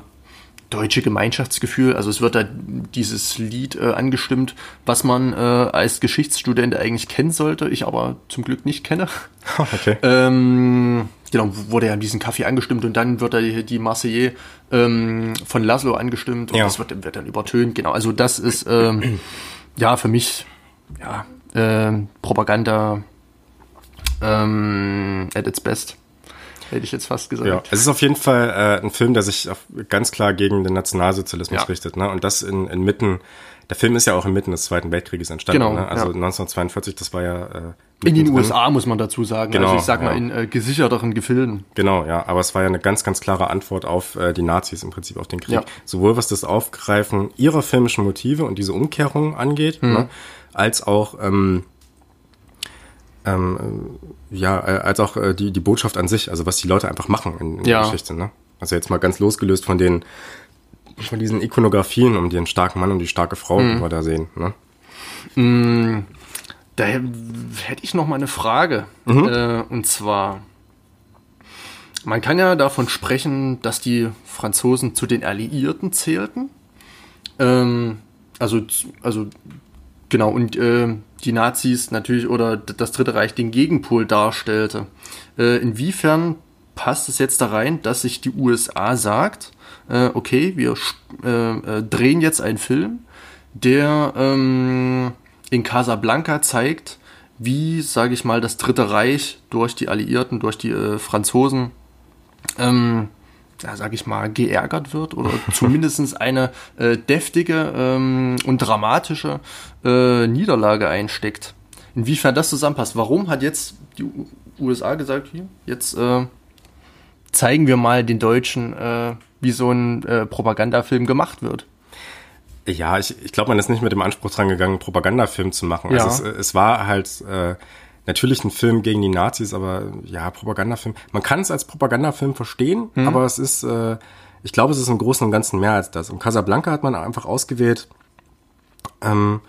deutsche Gemeinschaftsgefühl, also es wird da dieses Lied äh, angestimmt, was man äh, als Geschichtsstudent eigentlich kennen sollte, ich aber zum Glück nicht kenne. Okay. Ähm, genau, wurde ja in diesen Kaffee angestimmt und dann wird da die, die Marseillaise ähm, von Laszlo angestimmt und Ja. das wird, wird dann übertönt. Genau, also das ist ähm, ja für mich ja ähm, Propaganda ähm, at its best, hätte ich jetzt fast gesagt. Ja, es ist auf jeden Fall äh, ein Film, der sich auf, ganz klar gegen den Nationalsozialismus Ja. richtet. Ne? Und das in, inmitten, der Film ist ja auch inmitten des Zweiten Weltkrieges entstanden. Genau, ne? Also ja. 1942, das war ja... Äh, In den mittendrin. USA muss man dazu sagen. Genau, also ich sag mal ja. in äh, gesicherteren Gefilden. Genau, ja, aber es war ja eine ganz, ganz klare Antwort auf äh, die Nazis im Prinzip, auf den Krieg. Ja. Sowohl was das Aufgreifen ihrer filmischen Motive und diese Umkehrung angeht, Mhm. ne, als auch ähm, ähm, äh, ja, äh, als auch äh, die, die Botschaft an sich, also was die Leute einfach machen in, in Ja. der Geschichte. Ne? Also jetzt mal ganz losgelöst von den von diesen Ikonografien um den starken Mann und die starke Frau, Mhm. die wir da sehen. Ne? Da hätte ich noch mal eine Frage. Mhm. Äh, und zwar, man kann ja davon sprechen, dass die Franzosen zu den Alliierten zählten. Ähm, also, also genau, und äh, die Nazis natürlich oder das Dritte Reich den Gegenpol darstellte. Äh, inwiefern passt es jetzt da rein, dass sich die USA sagt, äh, okay, wir äh, äh, drehen jetzt einen Film, der ähm, in Casablanca zeigt, wie, sage ich mal, das Dritte Reich durch die Alliierten, durch die äh, Franzosen, ähm, ja, sage ich mal, geärgert wird oder zumindest eine äh, deftige ähm, und dramatische äh, Niederlage einsteckt. Inwiefern das zusammenpasst. Warum hat jetzt die U USA gesagt, hier, jetzt äh, zeigen wir mal den Deutschen, äh, wie so ein äh, Propagandafilm gemacht wird. Ja, ich, ich glaube, man ist nicht mit dem Anspruch dran gegangen, einen Propagandafilm zu machen. Ja. Also es, es war halt äh, natürlich ein Film gegen die Nazis, aber ja, Propagandafilm. Man kann es als Propagandafilm verstehen, Mhm. aber es ist, äh, ich glaube, es ist im Großen und Ganzen mehr als das. Und Casablanca hat man einfach ausgewählt, ähm,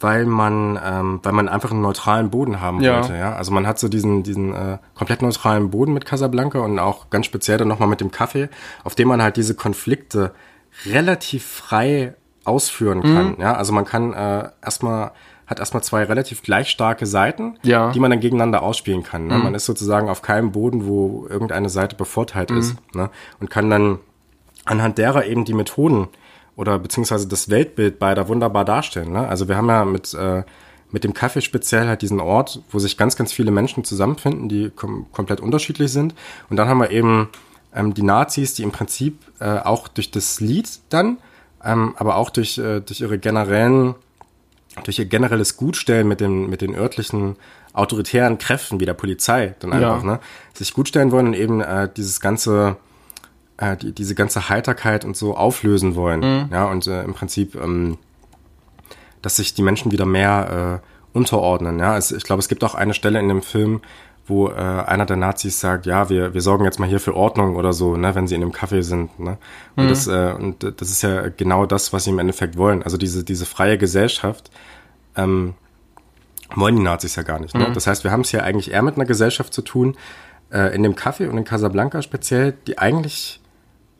weil man, ähm, weil man einfach einen neutralen Boden haben Ja. wollte. Ja, also man hat so diesen, diesen äh, komplett neutralen Boden mit Casablanca und auch ganz speziell dann nochmal mit dem Kaffee, auf dem man halt diese Konflikte relativ frei ausführen kann. Mhm. Ja, also man kann äh, erstmal hat erstmal zwei relativ gleich starke Seiten, ja. die man dann gegeneinander ausspielen kann. Ne? Mhm. Man ist sozusagen auf keinem Boden, wo irgendeine Seite bevorteilt mhm. ist ne? und kann dann anhand derer eben die Methoden oder beziehungsweise das Weltbild beider wunderbar darstellen. Ne? Also wir haben ja mit äh, mit dem Kaffee speziell halt diesen Ort, wo sich ganz, ganz viele Menschen zusammenfinden, die kom komplett unterschiedlich sind. Und dann haben wir eben ähm, die Nazis, die im Prinzip äh, auch durch das Lied dann, ähm, aber auch durch, äh, durch ihre generellen, durch ihr generelles Gutstellen mit den, mit den örtlichen autoritären Kräften wie der Polizei dann einfach, ja. ne, sich gutstellen wollen und eben äh, dieses ganze, äh, die, diese ganze Heiterkeit und so auflösen wollen. Mhm. Ja, und äh, im Prinzip ähm, dass sich die Menschen wieder mehr äh, unterordnen. Ja, also ich glaube, es gibt auch eine Stelle in dem Film, wo äh, einer der Nazis sagt, ja, wir, wir sorgen jetzt mal hier für Ordnung oder so, ne, wenn sie in dem Café sind. Ne? Und, mhm. das, äh, und das ist ja genau das, was sie im Endeffekt wollen. Also diese, diese freie Gesellschaft ähm, wollen die Nazis ja gar nicht. Ne? Mhm. Das heißt, wir haben es hier eigentlich eher mit einer Gesellschaft zu tun, äh, in dem Café und in Casablanca speziell, die eigentlich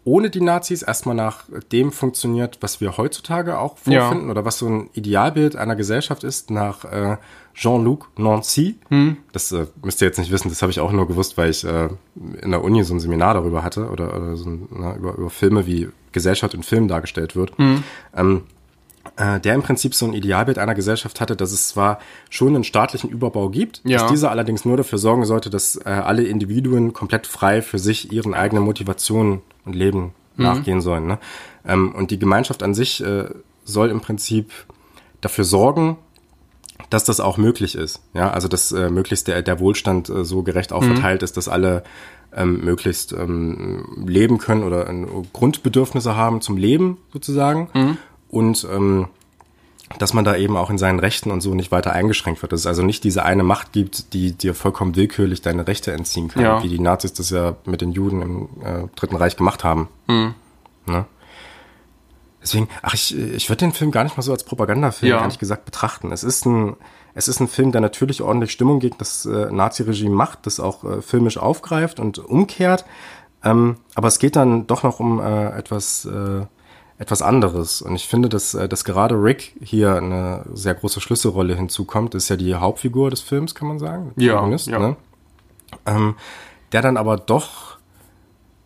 ohne die Nazis erstmal nach dem funktioniert, was wir heutzutage auch vorfinden ja. oder was so ein Idealbild einer Gesellschaft ist, nach äh, Jean-Luc Nancy. Hm. Das äh, müsst ihr jetzt nicht wissen, das habe ich auch nur gewusst, weil ich äh, in der Uni so ein Seminar darüber hatte oder, oder so ein, na, über, über Filme, wie Gesellschaft in Filmen dargestellt wird. Hm. Ähm, äh, der im Prinzip so ein Idealbild einer Gesellschaft hatte, dass es zwar schon einen staatlichen Überbau gibt, ja. dass dieser allerdings nur dafür sorgen sollte, dass äh, alle Individuen komplett frei für sich ihren eigenen Motivationen und Leben mhm. nachgehen sollen. Ne? Ähm, und die Gemeinschaft an sich äh, soll im Prinzip dafür sorgen, dass das auch möglich ist. Ja, also dass äh, möglichst der, der Wohlstand äh, so gerecht auch mhm. verteilt ist, dass alle ähm, möglichst ähm, leben können oder äh, Grundbedürfnisse haben zum Leben sozusagen. Mhm. Und ähm, dass man da eben auch in seinen Rechten und so nicht weiter eingeschränkt wird. Dass es also nicht diese eine Macht gibt, die dir vollkommen willkürlich deine Rechte entziehen kann, ja. wie die Nazis das ja mit den Juden im äh, Dritten Reich gemacht haben. Mhm. Ne? Deswegen, ach, ich, ich würde den Film gar nicht mal so als Propagandafilm, ja. ehrlich gesagt, betrachten. Es ist ein, es ist ein Film, der natürlich ordentlich Stimmung gegen das äh, Nazi-Regime macht, das auch äh, filmisch aufgreift und umkehrt. Ähm, aber es geht dann doch noch um äh, etwas äh, etwas anderes. Und ich finde, dass, äh, dass gerade Rick hier eine sehr große Schlüsselrolle hinzukommt. Das ist ja die Hauptfigur des Films, kann man sagen. Ja, ja. Ne? Ähm, der dann aber doch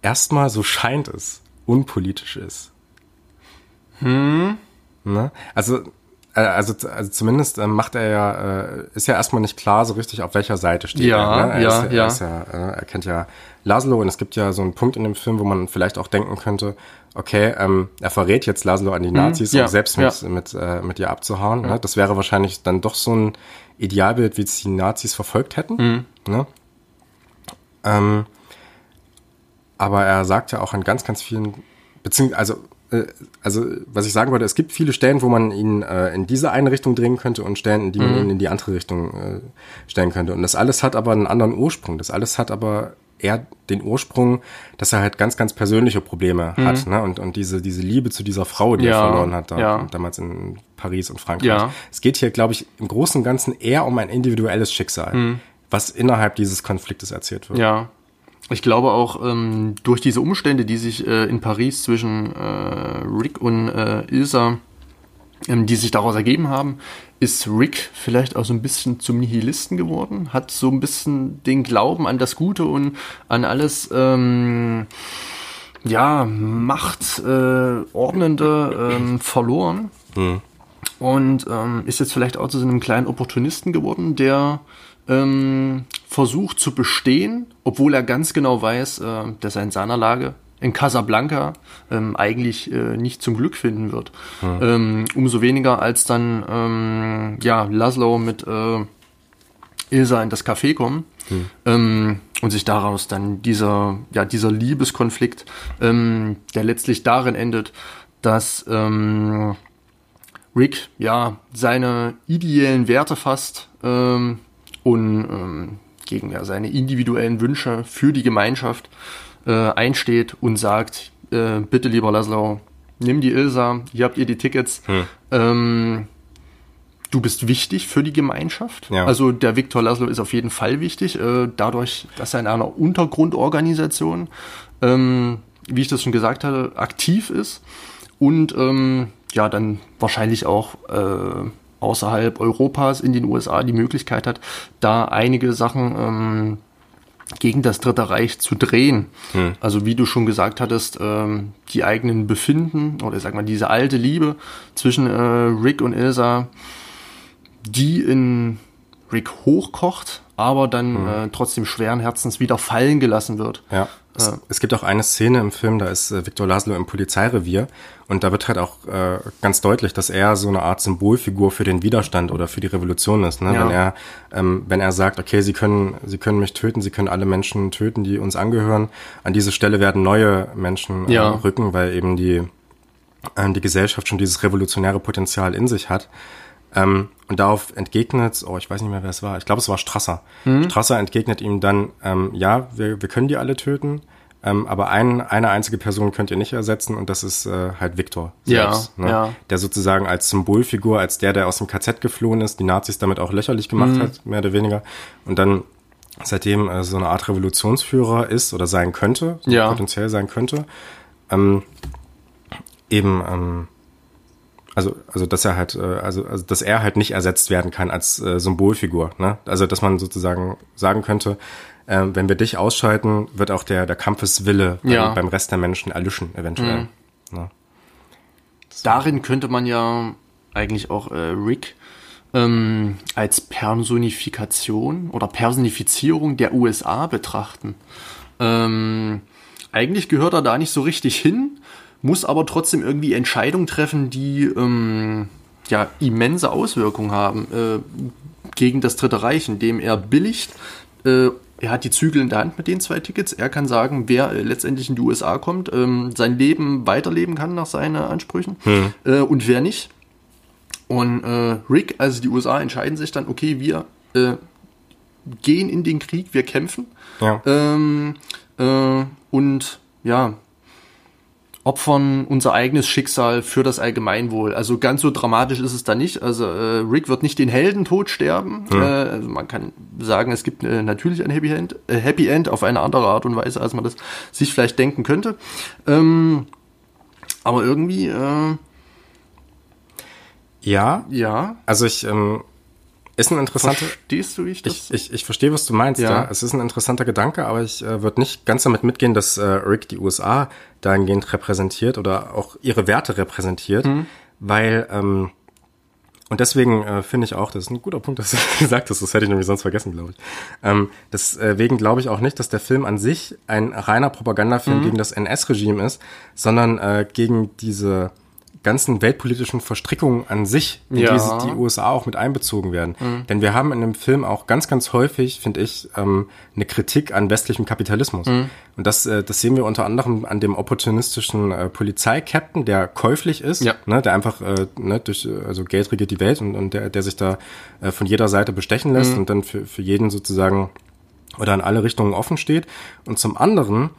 erstmal, so scheint es, unpolitisch ist. Hm. Ne? Also, äh, also, also zumindest äh, macht er ja, äh, ist ja erstmal nicht klar so richtig, auf welcher Seite steht ja, er. Ne? er ja, ist, ja. Er, ist ja er kennt ja Laszlo und es gibt ja so einen Punkt in dem Film, wo man vielleicht auch denken könnte, okay, ähm, er verrät jetzt Laszlo an die mhm. Nazis, mhm, ja, um selbst mit, ja. mit, äh, mit ihr abzuhauen. Ne? Das wäre wahrscheinlich dann doch so ein Idealbild, wie es die Nazis verfolgt hätten. Mhm. Ne? Ähm, aber er sagt ja auch an ganz, ganz vielen, beziehungsweise, also, also, was ich sagen wollte, es gibt viele Stellen, wo man ihn äh, in diese eine Richtung drehen könnte und Stellen, in die man mhm. ihn in die andere Richtung äh, stellen könnte. Und das alles hat aber einen anderen Ursprung. Das alles hat aber eher den Ursprung, dass er halt ganz, ganz persönliche Probleme mhm. hat, ne? Und, und diese, diese Liebe zu dieser Frau, die ja, er verloren hat, da, ja. damals in Paris und Frankreich. Ja. Es geht hier, glaube ich, im Großen und Ganzen eher um ein individuelles Schicksal, mhm. was innerhalb dieses Konfliktes erzählt wird. Ja. Ich glaube auch ähm, durch diese Umstände, die sich äh, in Paris zwischen äh, Rick und äh, Ilsa, ähm, die sich daraus ergeben haben, ist Rick vielleicht auch so ein bisschen zum Nihilisten geworden, hat so ein bisschen den Glauben an das Gute und an alles, ähm, ja, Macht äh, ordnende ähm, verloren. Mhm. Und ähm, ist jetzt vielleicht auch zu so einem kleinen Opportunisten geworden, der ähm, versucht zu bestehen, obwohl er ganz genau weiß, äh, dass er in seiner Lage in Casablanca ähm, eigentlich äh, nicht zum Glück finden wird. Hm. Ähm, umso weniger als dann ähm, ja Laszlo mit äh, Ilsa in das Café kommen hm. ähm, und sich daraus dann dieser ja dieser Liebeskonflikt, ähm, der letztlich darin endet, dass ähm, Rick ja seine ideellen Werte fasst ähm, und ähm, gegen ja, seine individuellen Wünsche für die Gemeinschaft äh, einsteht und sagt, äh, bitte lieber Laszlo, nimm die Ilsa, hier habt ihr die Tickets. Hm. Ähm, du bist wichtig für die Gemeinschaft. Ja. Also der Viktor Laszlo ist auf jeden Fall wichtig, äh, dadurch, dass er in einer Untergrundorganisation, ähm, wie ich das schon gesagt hatte, aktiv ist. und ähm, ja, dann wahrscheinlich auch äh, außerhalb Europas in den USA die Möglichkeit hat, da einige Sachen ähm, gegen das Dritte Reich zu drehen. Hm. Also wie du schon gesagt hattest, ähm, die eigenen Befinden oder sag mal diese alte Liebe zwischen äh, Rick und Ilsa, die in Rick hochkocht, aber dann hm. äh, trotzdem schweren Herzens wieder fallen gelassen wird. Ja. Es, es, gibt auch eine Szene im Film, da ist äh, Viktor Laszlo im Polizeirevier und da wird halt auch äh, ganz deutlich, dass er so eine Art Symbolfigur für den Widerstand oder für die Revolution ist. Ne? Ja. Wenn er ähm, wenn er sagt, okay, sie können sie können mich töten, sie können alle Menschen töten, die uns angehören. An diese Stelle werden neue Menschen äh, ja. rücken, weil eben die äh, die Gesellschaft schon dieses revolutionäre Potenzial in sich hat. Ähm, und darauf entgegnet, oh, ich weiß nicht mehr, wer es war, ich glaube, es war Strasser. Mhm. Strasser entgegnet ihm dann, ähm, ja, wir, wir können die alle töten, ähm, aber ein, eine einzige Person könnt ihr nicht ersetzen und das ist äh, halt Viktor selbst, ja, ne? ja. der sozusagen als Symbolfigur, als der, der aus dem KZ geflohen ist, die Nazis damit auch lächerlich gemacht mhm. hat, mehr oder weniger. Und dann seitdem äh, so eine Art Revolutionsführer ist oder sein könnte, so ja. potenziell sein könnte, ähm, eben ähm, also also dass er halt äh, also also dass er halt nicht ersetzt werden kann als äh, Symbolfigur ne also dass man sozusagen sagen könnte äh, wenn wir dich ausschalten wird auch der der Kampfeswille ja. beim, beim Rest der Menschen erlöschen eventuell mhm. ne? darin könnte man ja eigentlich auch äh, Rick ähm, als Personifikation oder Personifizierung der USA betrachten ähm, eigentlich gehört er da nicht so richtig hin muss aber trotzdem irgendwie Entscheidungen treffen, die ähm, ja immense Auswirkungen haben äh, gegen das Dritte Reich, indem er billigt. Äh, er hat die Zügel in der Hand mit den zwei Tickets. Er kann sagen, wer äh, letztendlich in die USA kommt, ähm, sein Leben weiterleben kann nach seinen Ansprüchen hm. äh, und wer nicht. Und äh, Rick, also die USA, entscheiden sich dann, okay, wir äh, gehen in den Krieg, wir kämpfen. Ja. Ähm, äh, und ja, opfern unser eigenes Schicksal für das Allgemeinwohl. Also ganz so dramatisch ist es da nicht. Also äh, Rick wird nicht den Heldentod sterben. Hm. Äh, also man kann sagen, es gibt äh, natürlich ein Happy End, äh, Happy End auf eine andere Art und Weise, als man das sich vielleicht denken könnte. Ähm, aber irgendwie äh, ja, ja. Also ich ähm, ist ein interessanter. Verstehst du, wie ich das? Ich, ich, ich verstehe, was du meinst. Ja. ja. Es ist ein interessanter Gedanke, aber ich äh, würde nicht ganz damit mitgehen, dass äh, Rick die USA dahingehend repräsentiert oder auch ihre Werte repräsentiert, mhm. weil ähm, und deswegen äh, finde ich auch, das ist ein guter Punkt, dass du gesagt hast, das hätte ich nämlich sonst vergessen, glaube ich. Ähm, deswegen glaube ich auch nicht, dass der Film an sich ein reiner Propagandafilm mhm. gegen das NS-Regime ist, sondern äh, gegen diese ganzen weltpolitischen Verstrickungen an sich, in ja. die die USA auch mit einbezogen werden. Mhm. Denn wir haben in dem Film auch ganz, ganz häufig, finde ich, ähm, eine Kritik an westlichem Kapitalismus. Mhm. Und das, äh, das sehen wir unter anderem an dem opportunistischen äh, Polizeikapitän, der käuflich ist, ja. ne, der einfach äh, ne, durch also Geld regiert die Welt und, und der, der sich da äh, von jeder Seite bestechen lässt mhm. und dann für, für jeden sozusagen oder in alle Richtungen offen steht. Und zum anderen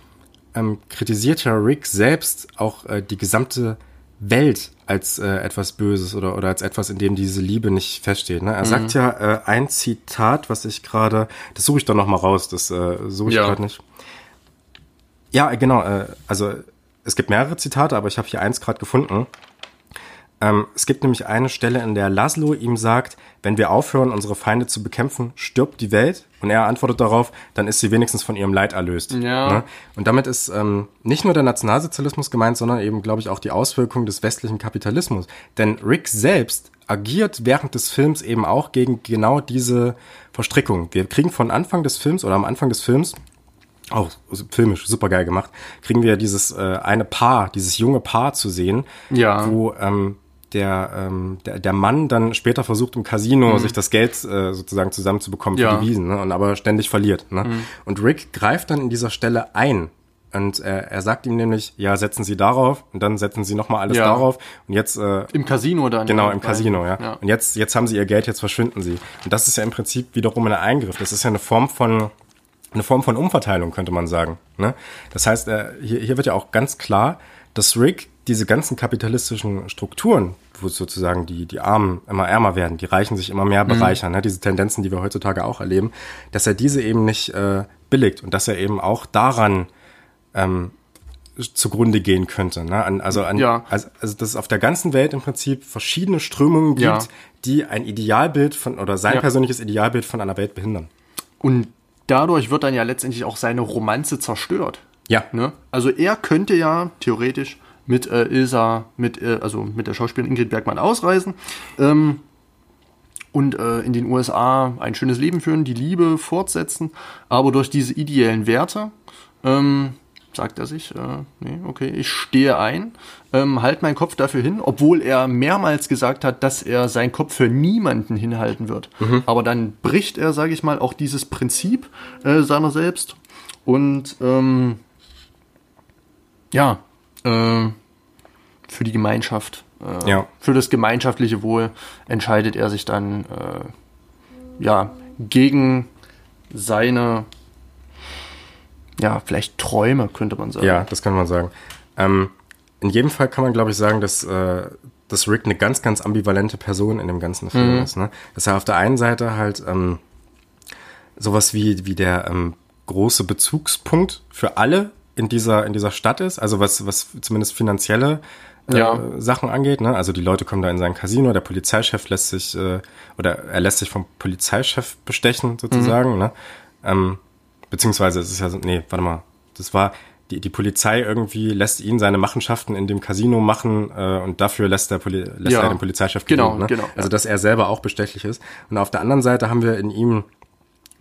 ähm, kritisiert ja Rick selbst auch äh, die gesamte Welt als äh, etwas Böses oder, oder als etwas, in dem diese Liebe nicht feststeht. Ne? Er mhm. sagt ja äh, ein Zitat, was ich gerade, das suche ich doch noch mal raus, das äh, suche ich ja. gerade nicht. Ja, genau, äh, also es gibt mehrere Zitate, aber ich habe hier eins gerade gefunden. Ähm, es gibt nämlich eine Stelle, in der Laszlo ihm sagt, wenn wir aufhören, unsere Feinde zu bekämpfen, stirbt die Welt. Und er antwortet darauf, dann ist sie wenigstens von ihrem Leid erlöst. Ja. Ne? Und damit ist ähm, nicht nur der Nationalsozialismus gemeint, sondern eben, glaube ich, auch die Auswirkungen des westlichen Kapitalismus. Denn Rick selbst agiert während des Films eben auch gegen genau diese Verstrickung. Wir kriegen von Anfang des Films oder am Anfang des Films auch filmisch super geil gemacht, kriegen wir dieses äh, eine Paar, dieses junge Paar zu sehen, ja. wo ähm, der, ähm, der, der Mann dann später versucht im Casino mhm. sich das Geld äh, sozusagen zusammenzubekommen für ja. die Wiesen, ne? und aber ständig verliert. Ne? Mhm. Und Rick greift dann in dieser Stelle ein. Und äh, er sagt ihm nämlich, ja, setzen Sie darauf und dann setzen Sie nochmal alles ja. darauf und jetzt äh, im Casino dann. Genau, im Casino, ja. ja. Und jetzt jetzt haben Sie Ihr Geld, jetzt verschwinden Sie. Und das ist ja im Prinzip wiederum ein Eingriff. Das ist ja eine Form von eine Form von Umverteilung, könnte man sagen. Ne? Das heißt, äh, hier, hier wird ja auch ganz klar, dass Rick diese ganzen kapitalistischen Strukturen, wo sozusagen die, die Armen immer ärmer werden, die Reichen sich immer mehr mhm. bereichern, mhm. ne, diese Tendenzen, die wir heutzutage auch erleben, dass er diese eben nicht äh, billigt und dass er eben auch daran ähm, zugrunde gehen könnte. Ne? An, also, an, Ja. also, also dass es auf der ganzen Welt im Prinzip verschiedene Strömungen gibt, Ja. die ein Idealbild von oder sein Ja. persönliches Idealbild von einer Welt behindern. Und dadurch wird dann ja letztendlich auch seine Romanze zerstört. Ja. Ne? Also er könnte ja theoretisch mit äh, Ilsa, mit, äh, also mit der Schauspielerin Ingrid Bergmann ausreisen. Ähm, und äh, in den USA ein schönes Leben führen, die Liebe fortsetzen, aber durch diese ideellen Werte ähm, sagt er sich, äh, nee, okay, ich stehe ein, ähm, halt meinen Kopf dafür hin, obwohl er mehrmals gesagt hat, dass er seinen Kopf für niemanden hinhalten wird. Aber dann bricht er, sage ich mal, auch dieses Prinzip äh, seiner selbst. Und ähm, ja, äh, für die Gemeinschaft, äh, Ja. für das gemeinschaftliche Wohl entscheidet er sich dann äh, ja gegen seine ja vielleicht Träume könnte man sagen. Ja, das kann man sagen. Ähm, in jedem Fall kann man, glaube ich, sagen, dass, äh, dass Rick eine ganz, ganz ambivalente Person in dem ganzen Film Mhm. ist. Ne? Dass er auf der einen Seite halt ähm, sowas wie, wie der ähm, große Bezugspunkt für alle in dieser, in dieser Stadt ist, also was, was zumindest finanzielle äh, Ja. Sachen angeht. Ne? Also die Leute kommen da in sein Casino, der Polizeichef lässt sich, äh, oder er lässt sich vom Polizeichef bestechen sozusagen. Ne? Ähm, beziehungsweise es ist ja so, nee, warte mal, das war, die, die Polizei irgendwie lässt ihn seine Machenschaften in dem Casino machen äh, und dafür lässt, der Poli lässt Ja. er den Polizeichef Genau, gewinnen, ne? genau, Also dass er selber auch bestechlich ist. Und auf der anderen Seite haben wir in ihm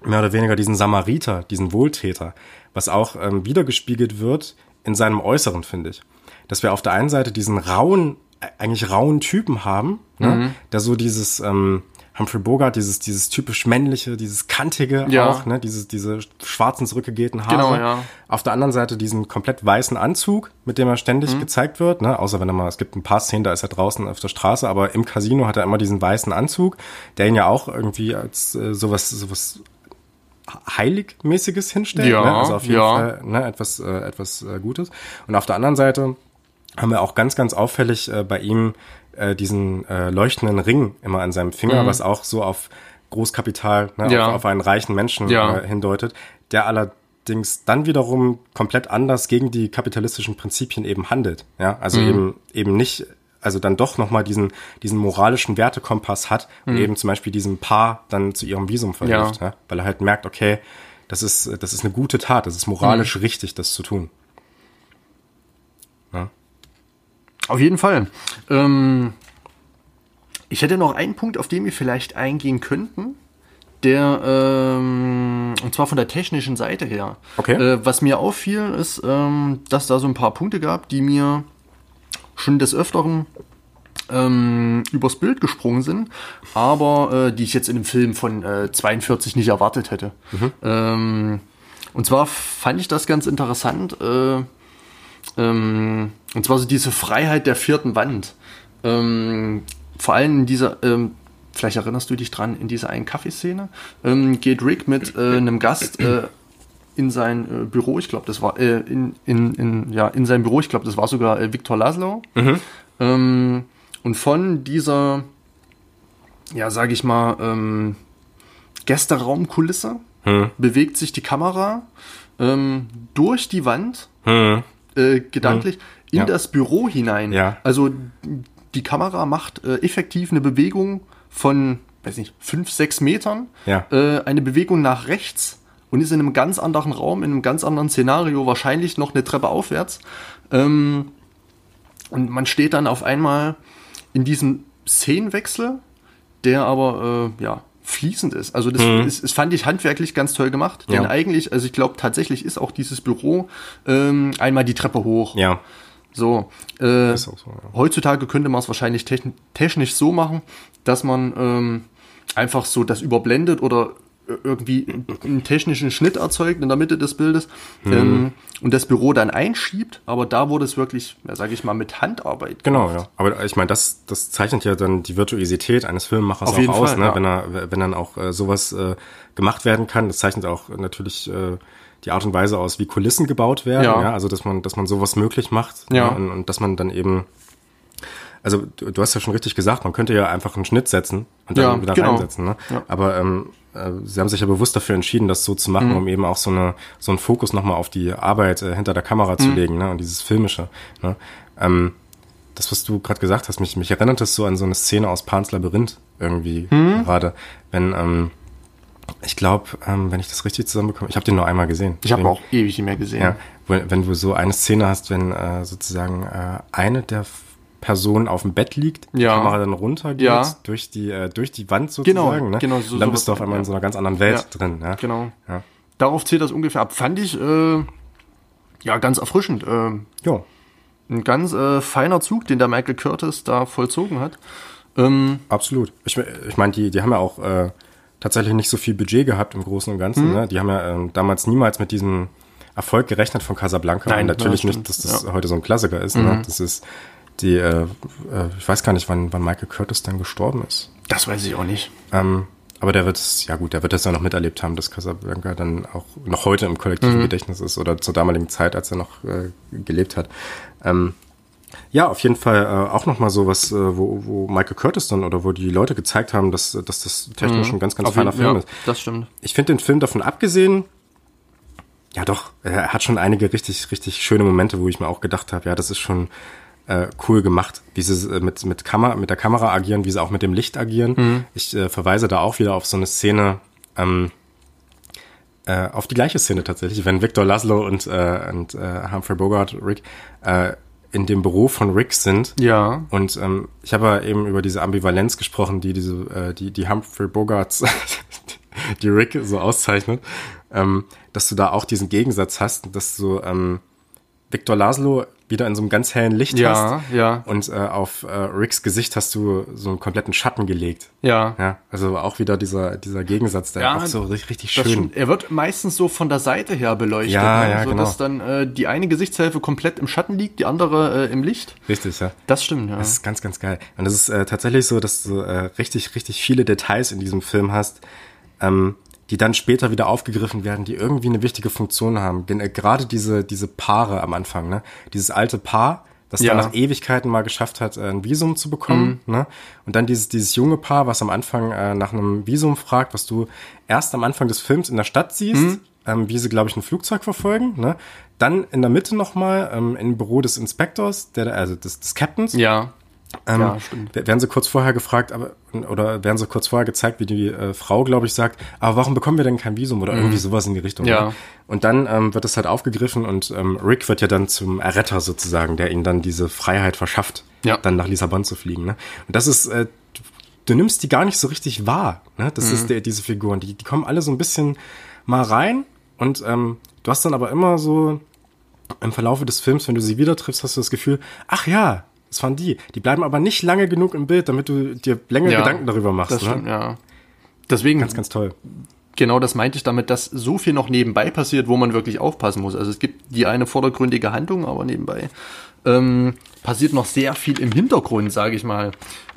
mehr oder weniger diesen Samariter, diesen Wohltäter, was auch ähm, wiedergespiegelt wird in seinem Äußeren, finde ich. Dass wir auf der einen Seite diesen rauen, eigentlich rauen Typen haben, ne? Mhm. der so dieses ähm, Humphrey Bogart, dieses, dieses typisch männliche, dieses kantige Ja. auch, ne? dieses, diese schwarzen zurückgegelten Haare. Genau, ja. Auf der anderen Seite diesen komplett weißen Anzug, mit dem er ständig Mhm. gezeigt wird, ne? außer wenn er mal, es gibt ein paar Szenen, da ist er draußen auf der Straße, aber im Casino hat er immer diesen weißen Anzug, der ihn ja auch irgendwie als äh, sowas, sowas Heiligmäßiges hinstellt. Ja, ne? Also auf jeden ja. Fall ne? etwas, äh, etwas äh, Gutes. Und auf der anderen Seite haben wir auch ganz, ganz auffällig äh, bei ihm äh, diesen äh, leuchtenden Ring immer an seinem Finger, was auch so auf Großkapital, ne, Mhm. Ja. auf, auf einen reichen Menschen Ja. äh, hindeutet, der allerdings dann wiederum komplett anders gegen die kapitalistischen Prinzipien eben handelt. Ja, also Mhm. eben eben nicht, also dann doch nochmal diesen diesen moralischen Wertekompass hat und eben zum Beispiel diesem Paar dann zu ihrem Visum verhilft, Mhm. Ja. ja. weil er halt merkt, okay, das ist das ist eine gute Tat, das ist moralisch Mhm. richtig, das zu tun. Auf jeden Fall. Ähm, ich hätte noch einen Punkt, auf den wir vielleicht eingehen könnten. Der, ähm, und zwar von der technischen Seite her. Okay. Äh, was mir auffiel, ist, ähm, dass da so ein paar Punkte gab, die mir schon des Öfteren ähm, übers Bild gesprungen sind, aber äh, die ich jetzt in einem Film von äh, 42 nicht erwartet hätte. Ähm, und zwar fand ich das ganz interessant. Äh, ähm, und zwar so diese Freiheit der vierten Wand. Ähm, vor allem in dieser, ähm, vielleicht erinnerst du dich dran, in dieser einen Kaffeeszene, ähm, geht Rick mit äh, einem Gast äh, in sein äh, Büro, ich glaube, das war äh, in, in, in, ja, in sein Büro, ich glaube, das war sogar äh, Viktor Laszlo. Ähm, und von dieser, ja, sage ich mal, ähm, Gästeraumkulisse bewegt sich die Kamera ähm, durch die Wand Hm. äh, gedanklich in Ja. das Büro hinein. Ja. Also die Kamera macht äh, effektiv eine Bewegung von, weiß nicht, fünf, sechs Metern, Ja. äh, eine Bewegung nach rechts und ist in einem ganz anderen Raum, in einem ganz anderen Szenario, wahrscheinlich noch eine Treppe aufwärts. Ähm, und man steht dann auf einmal in diesem Szenenwechsel, der aber äh, ja fließend ist. Also das, ist, das fand ich handwerklich ganz toll gemacht. Denn Mhm. Ja. eigentlich, also ich glaube tatsächlich ist auch dieses Büro ähm, einmal die Treppe hoch. Ja. So, äh, so, ja. heutzutage könnte man es wahrscheinlich techn technisch so machen, dass man ähm, einfach so das überblendet oder äh, irgendwie einen technischen Schnitt erzeugt in der Mitte des Bildes Mhm. ähm, und das Büro dann einschiebt. Aber da wurde es wirklich, ja, sage ich mal, mit Handarbeit Genau, gemacht. ja. Aber ich meine, das, das zeichnet ja dann die Virtuosität eines Filmemachers Auf auch aus, Fall, ne? ja. wenn er, wenn dann auch äh, sowas äh, gemacht werden kann. Das zeichnet auch natürlich äh, die Art und Weise aus, wie Kulissen gebaut werden. Ja. Ja. Also dass man, dass man sowas möglich macht. Ja. Ne? Und, und dass man dann eben also du, du hast ja schon richtig gesagt, man könnte ja einfach einen Schnitt setzen und dann Ja, wieder genau. reinsetzen. Ne? Ja. Aber ähm, äh, sie haben sich ja bewusst dafür entschieden, das so zu machen, Mhm. um eben auch so eine so einen Fokus nochmal auf die Arbeit äh, hinter der Kamera Mhm. zu legen, ne? Und dieses Filmische. Ne? Ähm, das, was du gerade gesagt hast, mich, mich erinnert das so an so eine Szene aus Pans Labyrinth irgendwie Mhm. gerade. Wenn, ähm, ich glaube, ähm, wenn ich das richtig zusammenbekomme, ich habe den nur einmal gesehen. Ich habe auch ewig nicht mehr gesehen. ja, wenn, du so eine Szene hast, wenn äh, sozusagen äh, eine der Personen auf dem Bett liegt, die Ja. Kamera dann runtergeht Ja. durch die äh, durch die Wand Genau, sozusagen, ne? genau, so- dann bist du auf einmal in ja. so einer ganz anderen Welt Ja. drin, ja. Genau. Ja. Darauf zählt das ungefähr ab. Fand ich äh, ja ganz erfrischend. Äh, Jo. ein ganz äh, feiner Zug, den der Michael Curtis da vollzogen hat. Ähm, Absolut. Ich, ich meine, die, die haben ja auch äh, tatsächlich nicht so viel Budget gehabt im Großen und Ganzen. Mhm. Ne? Die haben ja ähm, damals niemals mit diesem Erfolg gerechnet von Casablanca. Nein, und natürlich ja, nicht, dass das Ja. Mhm. heute so ein Klassiker ist. Ne? Das ist die, äh, äh, ich weiß gar nicht, wann, wann Michael Curtis dann gestorben ist. das weiß ich auch nicht. Ähm, aber der wird es, ja gut, der wird das ja noch miterlebt haben, dass Casablanca dann auch noch heute im kollektiven Gedächtnis ist oder zur damaligen Zeit, als er noch äh, gelebt hat. Ähm, ja, auf jeden Fall äh, auch nochmal so was, äh, wo, wo Michael Curtis dann oder wo die Leute gezeigt haben, dass, dass das technisch ein ganz, ganz Auf feiner jeden- Film ja, ist. Das stimmt. Ich finde den Film davon abgesehen, ja doch, er hat schon einige richtig, richtig schöne Momente, wo ich mir auch gedacht habe, ja, das ist schon äh, cool gemacht, wie sie äh, mit, mit, Kamera, mit der Kamera agieren, wie sie auch mit dem Licht agieren. Ich äh, verweise da auch wieder auf so eine Szene, ähm, äh, auf die gleiche Szene tatsächlich, wenn Victor Laszlo und, äh, und äh, Humphrey Bogart, Rick, äh, in dem Büro von Rick sind. Ja. Und ähm, ich habe ja eben über diese Ambivalenz gesprochen, die diese, äh, die, die Humphrey Bogarts, die Rick so auszeichnet, ähm, dass du da auch diesen Gegensatz hast, dass du ähm, Victor Laszlo wieder in so einem ganz hellen Licht Ja, hast ja. und äh, auf äh, Ricks Gesicht hast du so einen kompletten Schatten gelegt. Ja. Ja, also auch wieder dieser, dieser Gegensatz, der Ja, auch so richtig, richtig Das schön. stimmt. Er wird meistens so von der Seite her beleuchtet, Ja, ne? ja, so genau. dass dann äh, die eine Gesichtshälfte komplett im Schatten liegt, die andere äh, im Licht. Richtig, ja. Das stimmt, ja. Das ist ganz, ganz geil. Und es ist äh, tatsächlich so, dass du äh, richtig, richtig viele Details in diesem Film hast, ähm, die dann später wieder aufgegriffen werden, die irgendwie eine wichtige Funktion haben. Denn äh, gerade diese, diese Paare am Anfang, ne? Dieses alte Paar, das Ja. dann nach Ewigkeiten mal geschafft hat, äh, ein Visum zu bekommen, ne? Und dann dieses, dieses junge Paar, was am Anfang äh, nach einem Visum fragt, was du erst am Anfang des Films in der Stadt siehst, ähm, wie sie, glaube ich, ein Flugzeug verfolgen, ne? Dann in der Mitte nochmal ähm, im Büro des Inspektors, der, also des, des Captains, ja. Ähm, Ja, stimmt. wer- Werden sie kurz vorher gefragt, aber oder werden sie kurz vorher gezeigt, wie die äh, Frau, glaube ich, sagt, aber warum bekommen wir denn kein Visum oder irgendwie sowas in die Richtung. Mhm. Ja. Ne? Und dann ähm, wird es halt aufgegriffen und ähm, Rick wird ja dann zum Erretter sozusagen, der ihnen dann diese Freiheit verschafft, Ja. dann nach Lissabon zu fliegen. Ne? Und das ist, äh, du, du nimmst die gar nicht so richtig wahr. Ne? Das Mhm. ist der, diese Figuren, die, die kommen alle so ein bisschen mal rein und ähm, du hast dann aber immer so im Verlaufe des Films, wenn du sie wieder triffst, hast du das Gefühl, ach ja, das waren die. Die bleiben aber nicht lange genug im Bild, damit du dir länger ja. Gedanken darüber machst. Das ne? stimmt, ja. Deswegen, Ganz, ganz toll. genau das meinte ich damit, dass so viel noch nebenbei passiert, wo man wirklich aufpassen muss. Also es gibt die eine vordergründige Handlung, aber nebenbei ähm, passiert noch sehr viel im Hintergrund, sage ich mal.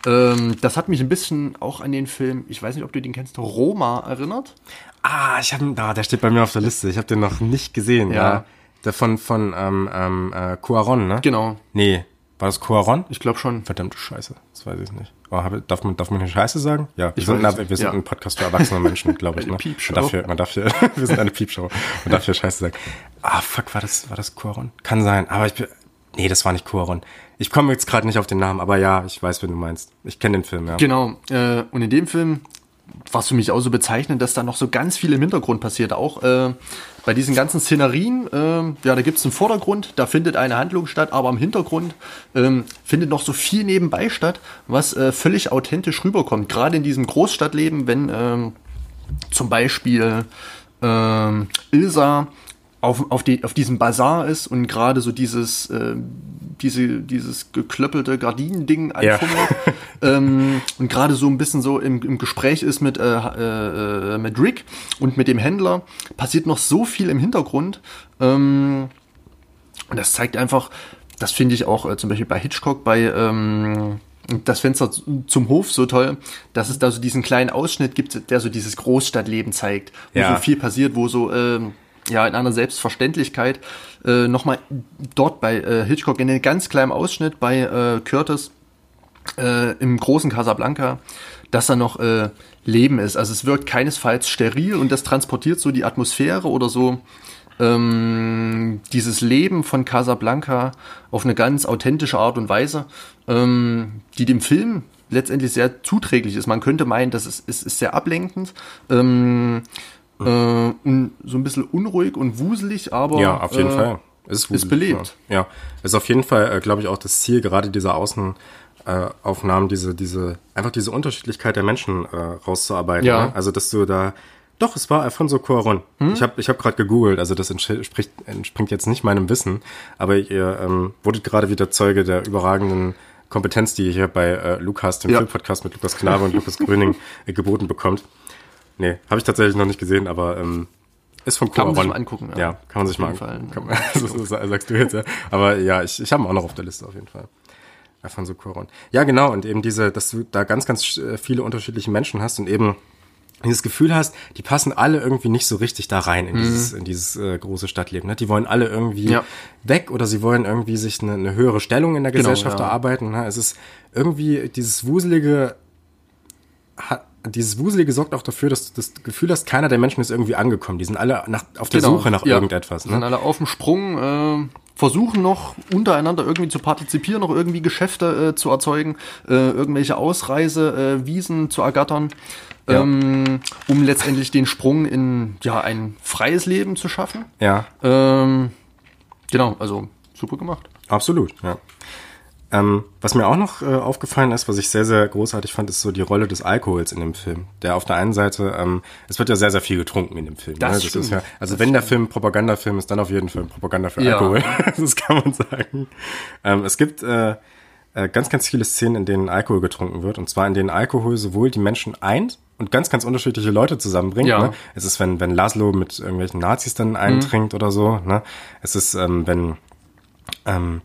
Ähm, das hat mich ein bisschen auch an den Film, ich weiß nicht, ob du den kennst, Roma erinnert. Ah, ich habe, ah, der steht bei mir auf der Liste. Ich habe den noch nicht gesehen. Ja. Ja. Der von von ähm, ähm, äh, Cuaron, ne? Genau, Nee, war das Cuaron? ich glaube schon. Verdammte Scheiße, das weiß ich nicht. Oh, habe, darf man darf man hier Scheiße sagen? Ja, wir Ich sind, weiß na, wir sind ja. ein Podcast für erwachsene Menschen, glaube ich. Ne? Piepshow. Man darf hier, man darf hier, wir sind eine Piepshow. Man darf hier Scheiße sagen. Ah, fuck, war das war das Cuaron? Kann sein, aber ich bin, nee, das war nicht Cuaron. Ich komme jetzt gerade nicht auf den Namen, aber ja, ich weiß, wen du meinst. Ich kenne den Film, ja. Genau, äh, und in dem Film war es für mich auch so bezeichnend, dass da noch so ganz viel im Hintergrund passiert. Auch äh, bei diesen ganzen Szenerien, äh, ja, da gibt es einen Vordergrund, da findet eine Handlung statt, aber im Hintergrund ähm, findet noch so viel nebenbei statt, was äh, völlig authentisch rüberkommt. Gerade in diesem Großstadtleben, wenn ähm, zum Beispiel ähm, Ilsa auf, auf, die, auf diesem Bazar ist und gerade so dieses, äh, diese, dieses geklöppelte Gardinending Ja. anfummelt ähm, und gerade so ein bisschen so im, im Gespräch ist mit, äh, äh, mit Rick und mit dem Händler, passiert noch so viel im Hintergrund. Ähm, und das zeigt einfach, das finde ich auch äh, zum Beispiel bei Hitchcock, bei ähm, das Fenster zum Hof so toll, dass es da so diesen kleinen Ausschnitt gibt, der so dieses Großstadtleben zeigt, wo Ja. so viel passiert, wo so ähm, ja in einer Selbstverständlichkeit äh, nochmal dort bei äh, Hitchcock in einem ganz kleinen Ausschnitt bei äh, Curtis äh, im großen Casablanca, dass da noch äh, Leben ist. Also es wirkt keinesfalls steril und das transportiert so die Atmosphäre oder so ähm, dieses Leben von Casablanca auf eine ganz authentische Art und Weise, ähm, die dem Film letztendlich sehr zuträglich ist. Man könnte meinen, dass es, es ist sehr ablenkend. Ähm, äh, und so ein bisschen unruhig und wuselig, aber Ja, auf jeden äh, Fall. Es ist, ist belebt. Ja, ja. ist auf jeden Fall, äh, glaube ich, auch das Ziel gerade dieser Außenaufnahmen, diese, diese, einfach diese Unterschiedlichkeit der Menschen äh, rauszuarbeiten. Ja. Ne? Also, dass du da, doch, es war Alfonso Cuarón. Hm? Ich habe ich hab gerade gegoogelt, also das entspricht, entspringt jetzt nicht meinem Wissen, aber ihr ähm, wurdet gerade wieder Zeuge der überragenden Kompetenz, die ihr hier bei äh, Lukas, dem Ja. Filmpodcast mit Lukas Knabe und Lukas Gröning äh, geboten bekommt. Nee, habe ich tatsächlich noch nicht gesehen, aber ähm, ist von Kann man sich mal angucken, ja. Ja, kann man sich mal angucken. Fall. Kann sagst du jetzt, ja. Aber ja, ich, ich habe ihn auch noch auf der Liste auf jeden Fall. Alfonso Cuarón. Ja, genau, und eben diese, dass du da ganz, ganz äh, viele unterschiedliche Menschen hast und eben dieses Gefühl hast, die passen alle irgendwie nicht so richtig da rein in dieses, in dieses äh, große Stadtleben. Ne? Die wollen alle irgendwie Mhm. Ja. weg oder sie wollen irgendwie sich eine, eine höhere Stellung in der Genau, Gesellschaft ja. erarbeiten. Ne? Es ist irgendwie dieses wuselige, ha- dieses Wuselige sorgt auch dafür, dass du das Gefühl hast, keiner der Menschen ist irgendwie angekommen. Die sind alle nach, auf der Suche nach ja. irgendetwas. Sind Ne? alle auf dem Sprung, äh, versuchen noch untereinander irgendwie zu partizipieren, noch irgendwie Geschäfte äh, zu erzeugen, äh, irgendwelche Ausreise, äh, zu ergattern, Ja. ähm, um letztendlich den Sprung in ja ein freies Leben zu schaffen. Ja, Ähm, genau, also super gemacht. absolut. Ja. Ähm, was mir auch noch äh, aufgefallen ist, was ich sehr, sehr großartig fand, ist so die Rolle des Alkohols in dem Film. Der auf der einen Seite, ähm, es wird ja sehr, sehr viel getrunken in dem Film. Das ne? das stimmt. ist ja, also wenn der Film Propagandafilm ist, dann auf jeden Fall Propaganda für Ja. Alkohol. das kann man sagen. Ähm, es gibt äh, äh, ganz, ganz viele Szenen, in denen Alkohol getrunken wird. Und zwar in denen Alkohol sowohl die Menschen eint und ganz, ganz unterschiedliche Leute zusammenbringt. Ja. Ne? Es ist, wenn, wenn Laszlo mit irgendwelchen Nazis dann eintrinkt oder so. Ne? Es ist, ähm, wenn ähm,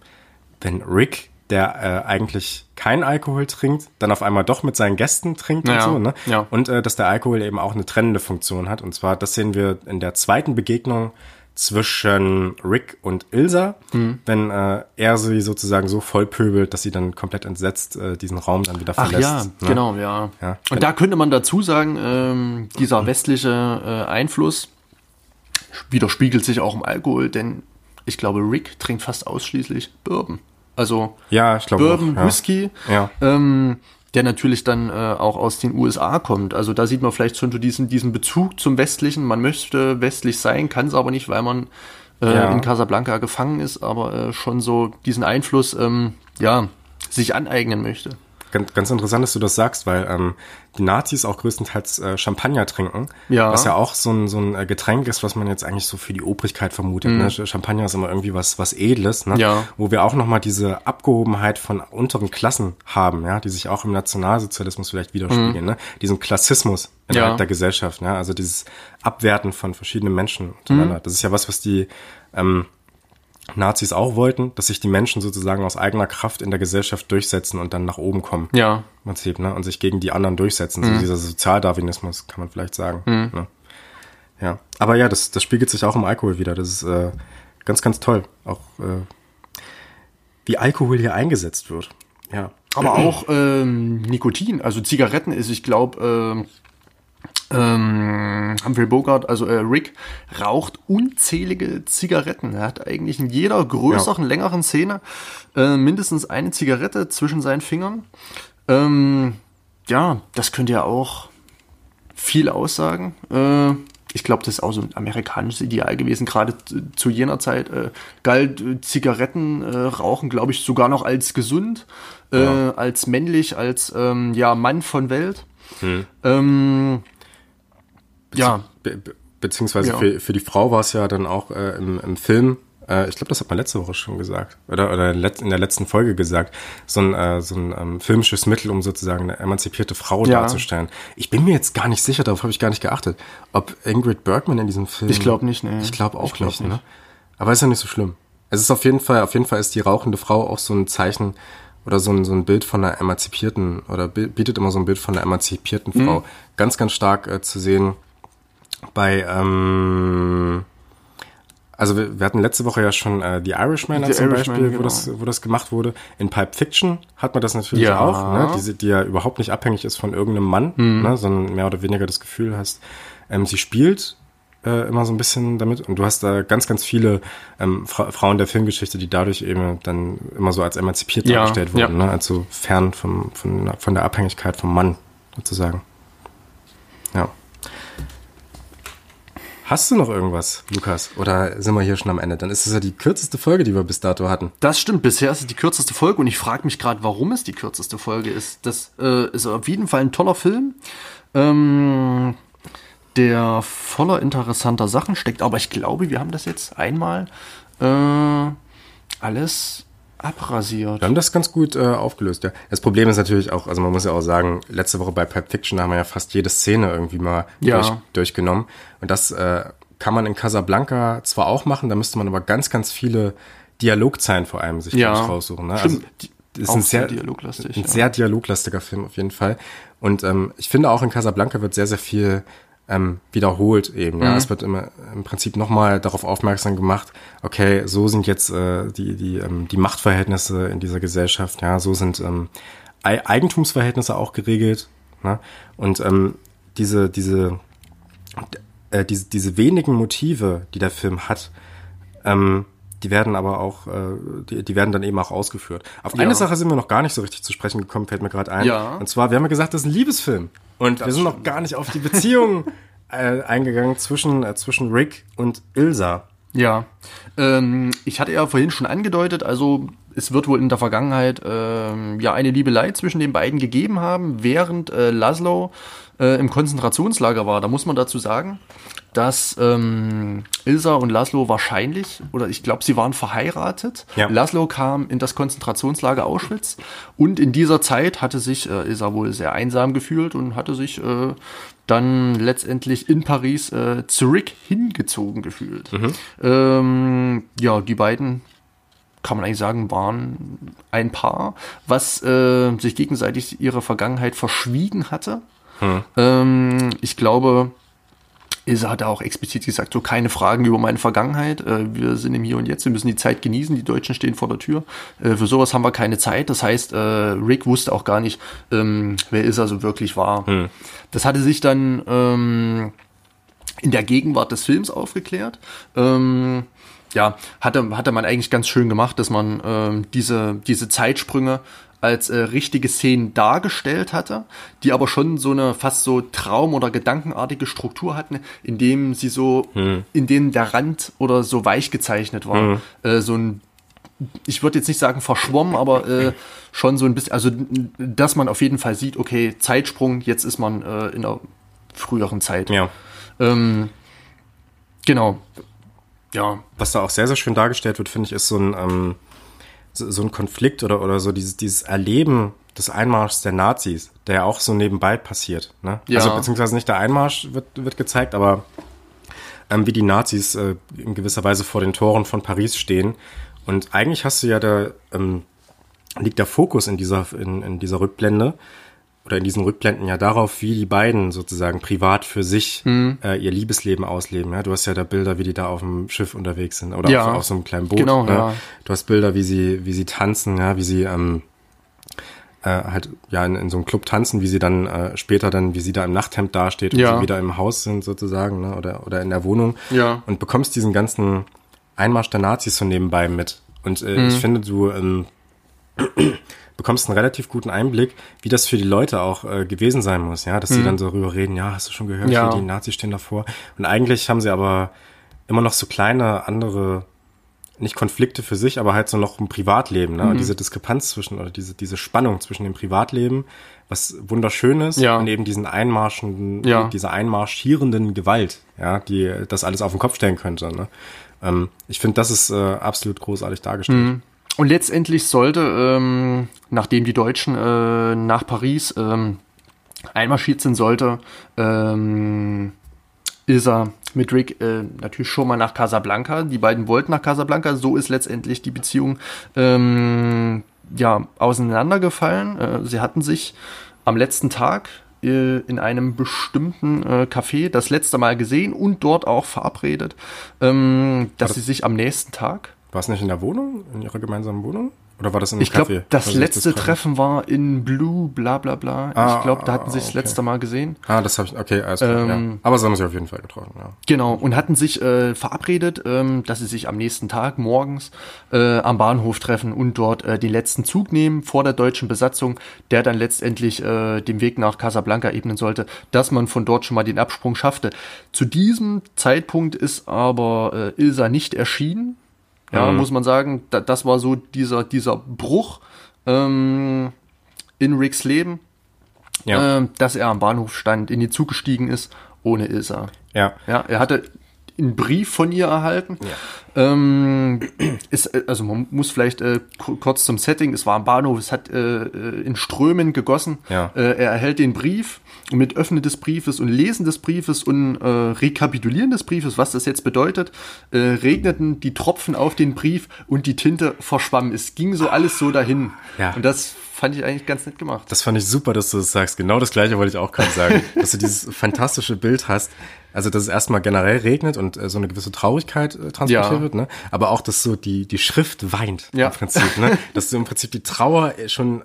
wenn Rick, der äh, eigentlich kein Alkohol trinkt, dann auf einmal doch mit seinen Gästen trinkt Ja, und so, ne? ja. Und äh, dass der Alkohol eben auch eine trennende Funktion hat. Und zwar, das sehen wir in der zweiten Begegnung zwischen Rick und Ilsa, Mhm. wenn äh, er sie sozusagen so vollpöbelt, dass sie dann komplett entsetzt äh, diesen Raum dann wieder Ach verlässt. ja, ne? genau, ja. Ja. Und da könnte man dazu sagen, ähm, dieser westliche äh, Einfluss widerspiegelt sich auch im Alkohol, denn ich glaube, Rick trinkt fast ausschließlich Bourbon. Also Ja, ich glaube Bourbon, ja. Whisky, Ja. ähm, der natürlich dann äh, auch aus den USA kommt. Also da sieht man vielleicht schon so diesen, diesen Bezug zum Westlichen. Man möchte westlich sein, kann es aber nicht, weil man äh, Ja. in Casablanca gefangen ist, aber äh, schon so diesen Einfluss, ähm, ja, sich aneignen möchte. Ganz, ganz interessant, dass du das sagst, weil ähm, die Nazis auch größtenteils äh, Champagner trinken, Ja. was ja auch so ein, so ein äh, Getränk ist, was man jetzt eigentlich so für die Obrigkeit vermutet. Ne? Champagner ist immer irgendwie was, was Edles, ne? Mhm. Ja. wo wir auch nochmal diese Abgehobenheit von unteren Klassen haben, ja, die sich auch im Nationalsozialismus vielleicht widerspiegeln, ne? diesen Klassismus innerhalb Mhm. Ja. der Gesellschaft, ja? also dieses Abwerten von verschiedenen Menschen untereinander. Mhm. Das ist ja was, was die ähm, Nazis auch wollten, dass sich die Menschen sozusagen aus eigener Kraft in der Gesellschaft durchsetzen und dann nach oben kommen. Ja, Im Prinzip, ne? Und sich gegen die anderen durchsetzen. So dieser Sozialdarwinismus, kann man vielleicht sagen. Ne? Ja. Aber ja, das, das spiegelt sich auch im Alkohol wieder. Das ist äh, ganz, ganz toll. Auch äh, wie Alkohol hier eingesetzt wird. Ja. aber auch ähm, Nikotin, also Zigaretten ist, ich glaube, ähm, ähm, Humphrey Bogart, also äh, Rick, raucht unzählige Zigaretten. Er hat eigentlich in jeder größeren, längeren Szene äh, mindestens eine Zigarette zwischen seinen Fingern. Ähm, ja, das könnte ja auch viel aussagen. Äh, ich glaube, das ist auch so ein amerikanisches Ideal gewesen. Gerade zu- jener Zeit äh, galt äh, Zigaretten äh, rauchen, glaube ich, sogar noch als gesund, äh, als männlich, als ähm, ja Mann von Welt. Ähm, ja, Be be beziehungsweise Ja. für, für die Frau war es ja dann auch äh, im, im Film, äh, ich glaube, das hat man letzte Woche schon gesagt, oder, oder in der letzten Folge gesagt, so ein, äh, so ein ähm, filmisches Mittel, um sozusagen eine emanzipierte Frau Ja. darzustellen. Ich bin mir jetzt gar nicht sicher, darauf habe ich gar nicht geachtet, ob Ingrid Bergman in diesem Film. Ich glaub nicht, nee. Ich glaube auch Ich glaub nicht, nicht. ne? Aber ist ja nicht so schlimm. Es ist auf jeden Fall, auf jeden Fall ist die rauchende Frau auch so ein Zeichen oder so ein, so ein Bild von einer emanzipierten oder bi- bietet immer so ein Bild von einer emanzipierten Mhm. Frau. Ganz, ganz stark äh, zu sehen bei ähm, Also wir, wir hatten letzte Woche ja schon äh, The Irishman The als zum Irishman, Beispiel, wo, genau. das, wo das gemacht wurde. In Pulp Fiction hat man das natürlich Ja. auch, ne? die, die ja überhaupt nicht abhängig ist von irgendeinem Mann, Mhm. ne? sondern mehr oder weniger das Gefühl hast, ähm, sie spielt äh, immer so ein bisschen damit und du hast da ganz, ganz viele ähm, Fra Frauen der Filmgeschichte, die dadurch eben dann immer so als emanzipiert Ja, dargestellt wurden, ja. ne? also fern vom, von, von der Abhängigkeit vom Mann sozusagen. Ja. Hast du noch irgendwas, Lukas? Oder sind wir hier schon am Ende? Dann ist es ja die kürzeste Folge, die wir bis dato hatten. Das stimmt, bisher ist es die kürzeste Folge und ich frage mich gerade, warum es die kürzeste Folge ist. Das äh, ist auf jeden Fall ein toller Film, ähm, der voller interessanter Sachen steckt, aber ich glaube, wir haben das jetzt einmal äh, alles abrasiert. Wir haben das ganz gut äh, aufgelöst, ja. Das Problem ist natürlich auch, also man muss ja auch sagen, letzte Woche bei Pulp Fiction haben wir ja fast jede Szene irgendwie mal Ja. durch, durchgenommen. Und das äh, kann man in Casablanca zwar auch machen, da müsste man aber ganz, ganz viele Dialogzeilen vor allem sich Ja. raussuchen. Ne? Stimmt. Also, das ist ein sehr sehr, dialoglastig, ein ja. sehr dialoglastiger Film auf jeden Fall. Und ähm, ich finde auch in Casablanca wird sehr, sehr viel ähm, wiederholt eben. Mhm. Ja, es wird immer im Prinzip nochmal darauf aufmerksam gemacht. Okay, so sind jetzt äh, die die ähm, die Machtverhältnisse in dieser Gesellschaft. Ja, so sind ähm, Ei- Eigentumsverhältnisse auch geregelt. Ne? Und ähm, diese diese äh, diese diese wenigen Motive, die der Film hat, ähm, die werden aber auch, äh, die, die werden dann eben auch ausgeführt. Auf Ja. eine Sache sind wir noch gar nicht so richtig zu sprechen gekommen, fällt mir gerade ein. Ja. Und zwar, wir haben ja gesagt, das ist ein Liebesfilm. Und wir sind noch gar nicht auf die Beziehung äh, eingegangen zwischen, äh, zwischen Rick und Ilsa. Ja, ähm, ich hatte ja vorhin schon angedeutet, also es wird wohl in der Vergangenheit ähm, ja eine Liebelei zwischen den beiden gegeben haben, während äh, Laszlo äh, im Konzentrationslager war. Da muss man dazu sagen, dass ähm, Ilsa und Laszlo wahrscheinlich, oder ich glaube, sie waren verheiratet. Ja. Laszlo kam in das Konzentrationslager Auschwitz und in dieser Zeit hatte sich äh, Ilsa wohl sehr einsam gefühlt und hatte sich äh, dann letztendlich in Paris äh, zurück hingezogen gefühlt. Ähm, ja, die beiden kann man eigentlich sagen, waren ein Paar, was äh, sich gegenseitig ihre Vergangenheit verschwiegen hatte. Ähm, ich glaube, Ilse hat auch explizit gesagt, so keine Fragen über meine Vergangenheit. Äh, wir sind im Hier und Jetzt, wir müssen die Zeit genießen, die Deutschen stehen vor der Tür. Äh, für sowas haben wir keine Zeit. Das heißt, äh, Rick wusste auch gar nicht, ähm, wer Ilsa so wirklich war. Das hatte sich dann ähm, in der Gegenwart des Films aufgeklärt. Ja, hatte, hatte man eigentlich ganz schön gemacht, dass man diese, diese Zeitsprünge als äh, richtige Szenen dargestellt hatte, die aber schon so eine fast so Traum- oder gedankenartige Struktur hatten, in dem sie so, in denen der Rand oder so weich gezeichnet war. Äh, so ein ich würde jetzt nicht sagen verschwommen, aber äh, schon so ein bisschen, also dass man auf jeden Fall sieht, okay, Zeitsprung, jetzt ist man äh, in einer früheren Zeit. Ja. Ähm, genau. Ja. Was da auch sehr, sehr schön dargestellt wird, finde ich, ist so ein, ähm, so, so ein Konflikt oder, oder so dieses, dieses Erleben des Einmarschs der Nazis, der ja auch so nebenbei passiert. Ne? Ja. Also beziehungsweise nicht der Einmarsch wird, wird gezeigt, aber ähm, wie die Nazis äh, in gewisser Weise vor den Toren von Paris stehen. Und eigentlich hast du ja da, ähm, liegt der Fokus in dieser, in, in dieser Rückblende oder in diesen Rückblenden ja darauf, wie die beiden sozusagen privat für sich Mhm. äh, ihr Liebesleben ausleben. Ja? Du hast ja da Bilder, wie die da auf dem Schiff unterwegs sind oder Ja. auf, auf so einem kleinen Boot. Genau, ne? ja. Du hast Bilder, wie sie, wie sie tanzen, ja, wie sie ähm, äh, halt ja in, in so einem Club tanzen, wie sie dann äh, später dann, wie sie da im Nachthemd dasteht und Ja. sie wieder im Haus sind sozusagen, ne? oder oder in der Wohnung. Ja. Und bekommst diesen ganzen Einmarsch der Nazis so nebenbei mit. Und äh, Mhm. ich finde, du ähm, bekommst einen relativ guten Einblick, wie das für die Leute auch äh, gewesen sein muss, ja, dass sie dann so rüber reden, ja, hast du schon gehört, Mhm. Ja. die Nazis stehen davor. Und eigentlich haben sie aber immer noch so kleine andere, nicht Konflikte für sich, aber halt so noch ein Privatleben, ne? Mhm. Und diese Diskrepanz zwischen, oder diese, diese Spannung zwischen dem Privatleben, was wunderschön ist, Ja. und eben diesen einmarschenden, Ja. dieser einmarschierenden Gewalt, ja, die das alles auf den Kopf stellen könnte, ne? Ähm, ich finde, das ist äh, absolut großartig dargestellt. Und letztendlich sollte, ähm, nachdem die Deutschen äh, nach Paris ähm, einmarschiert sind, sollte ähm, Ilsa mit Rick äh, natürlich schon mal nach Casablanca. Die beiden wollten nach Casablanca. So ist letztendlich die Beziehung ähm, ja auseinandergefallen. Äh, sie hatten sich am letzten Tag äh, in einem bestimmten äh, Café das letzte Mal gesehen und dort auch verabredet, ähm, dass sie sich am nächsten Tag War es nicht in der Wohnung, in ihrer gemeinsamen Wohnung? Oder war das in einem Ich glaube, Café? das Also letzte Treffen? Treffen war in Blue, bla bla bla. Ah, ich glaube, da hatten sie sich das okay. letzte Mal gesehen. Ah, das habe ich, okay, alles klar, ja. Ähm, Aber sie haben sich auf jeden Fall getroffen, ja. Genau, und hatten sich äh, verabredet, ähm, dass sie sich am nächsten Tag morgens äh, am Bahnhof treffen und dort äh, den letzten Zug nehmen vor der deutschen Besatzung, der dann letztendlich äh, den Weg nach Casablanca ebnen sollte, dass man von dort schon mal den Absprung schaffte. Zu diesem Zeitpunkt ist aber äh, Ilsa nicht erschienen. Ja, Mhm. muss man sagen, da, das war so dieser, dieser Bruch ähm, in Ricks Leben, Ja, ähm, dass er am Bahnhof stand, in den Zug gestiegen ist, ohne Ilsa. ja. Ja, er hatte einen Brief von ihr erhalten. Ähm, ist, äh, also man muss vielleicht äh, ku- kurz zum Setting. Es war am Bahnhof, es hat äh, äh, in Strömen gegossen. Ja. Äh, er erhält den Brief und mit Öffnen des Briefes und Lesen des Briefes und äh, Rekapitulieren des Briefes, was das jetzt bedeutet, äh, regneten die Tropfen auf den Brief und die Tinte verschwamm. Es ging so alles so dahin. Ja. Und das fand ich eigentlich ganz nett gemacht. Das fand ich super, dass du das sagst. Genau das gleiche wollte ich auch gerade sagen. dass du dieses fantastische Bild hast. Also, dass es erstmal generell regnet und äh, so eine gewisse Traurigkeit äh, transportiert Ja. wird, ne? Aber auch, dass so die, die Schrift weint Ja. im Prinzip, ne? Dass du im Prinzip die Trauer äh, schon,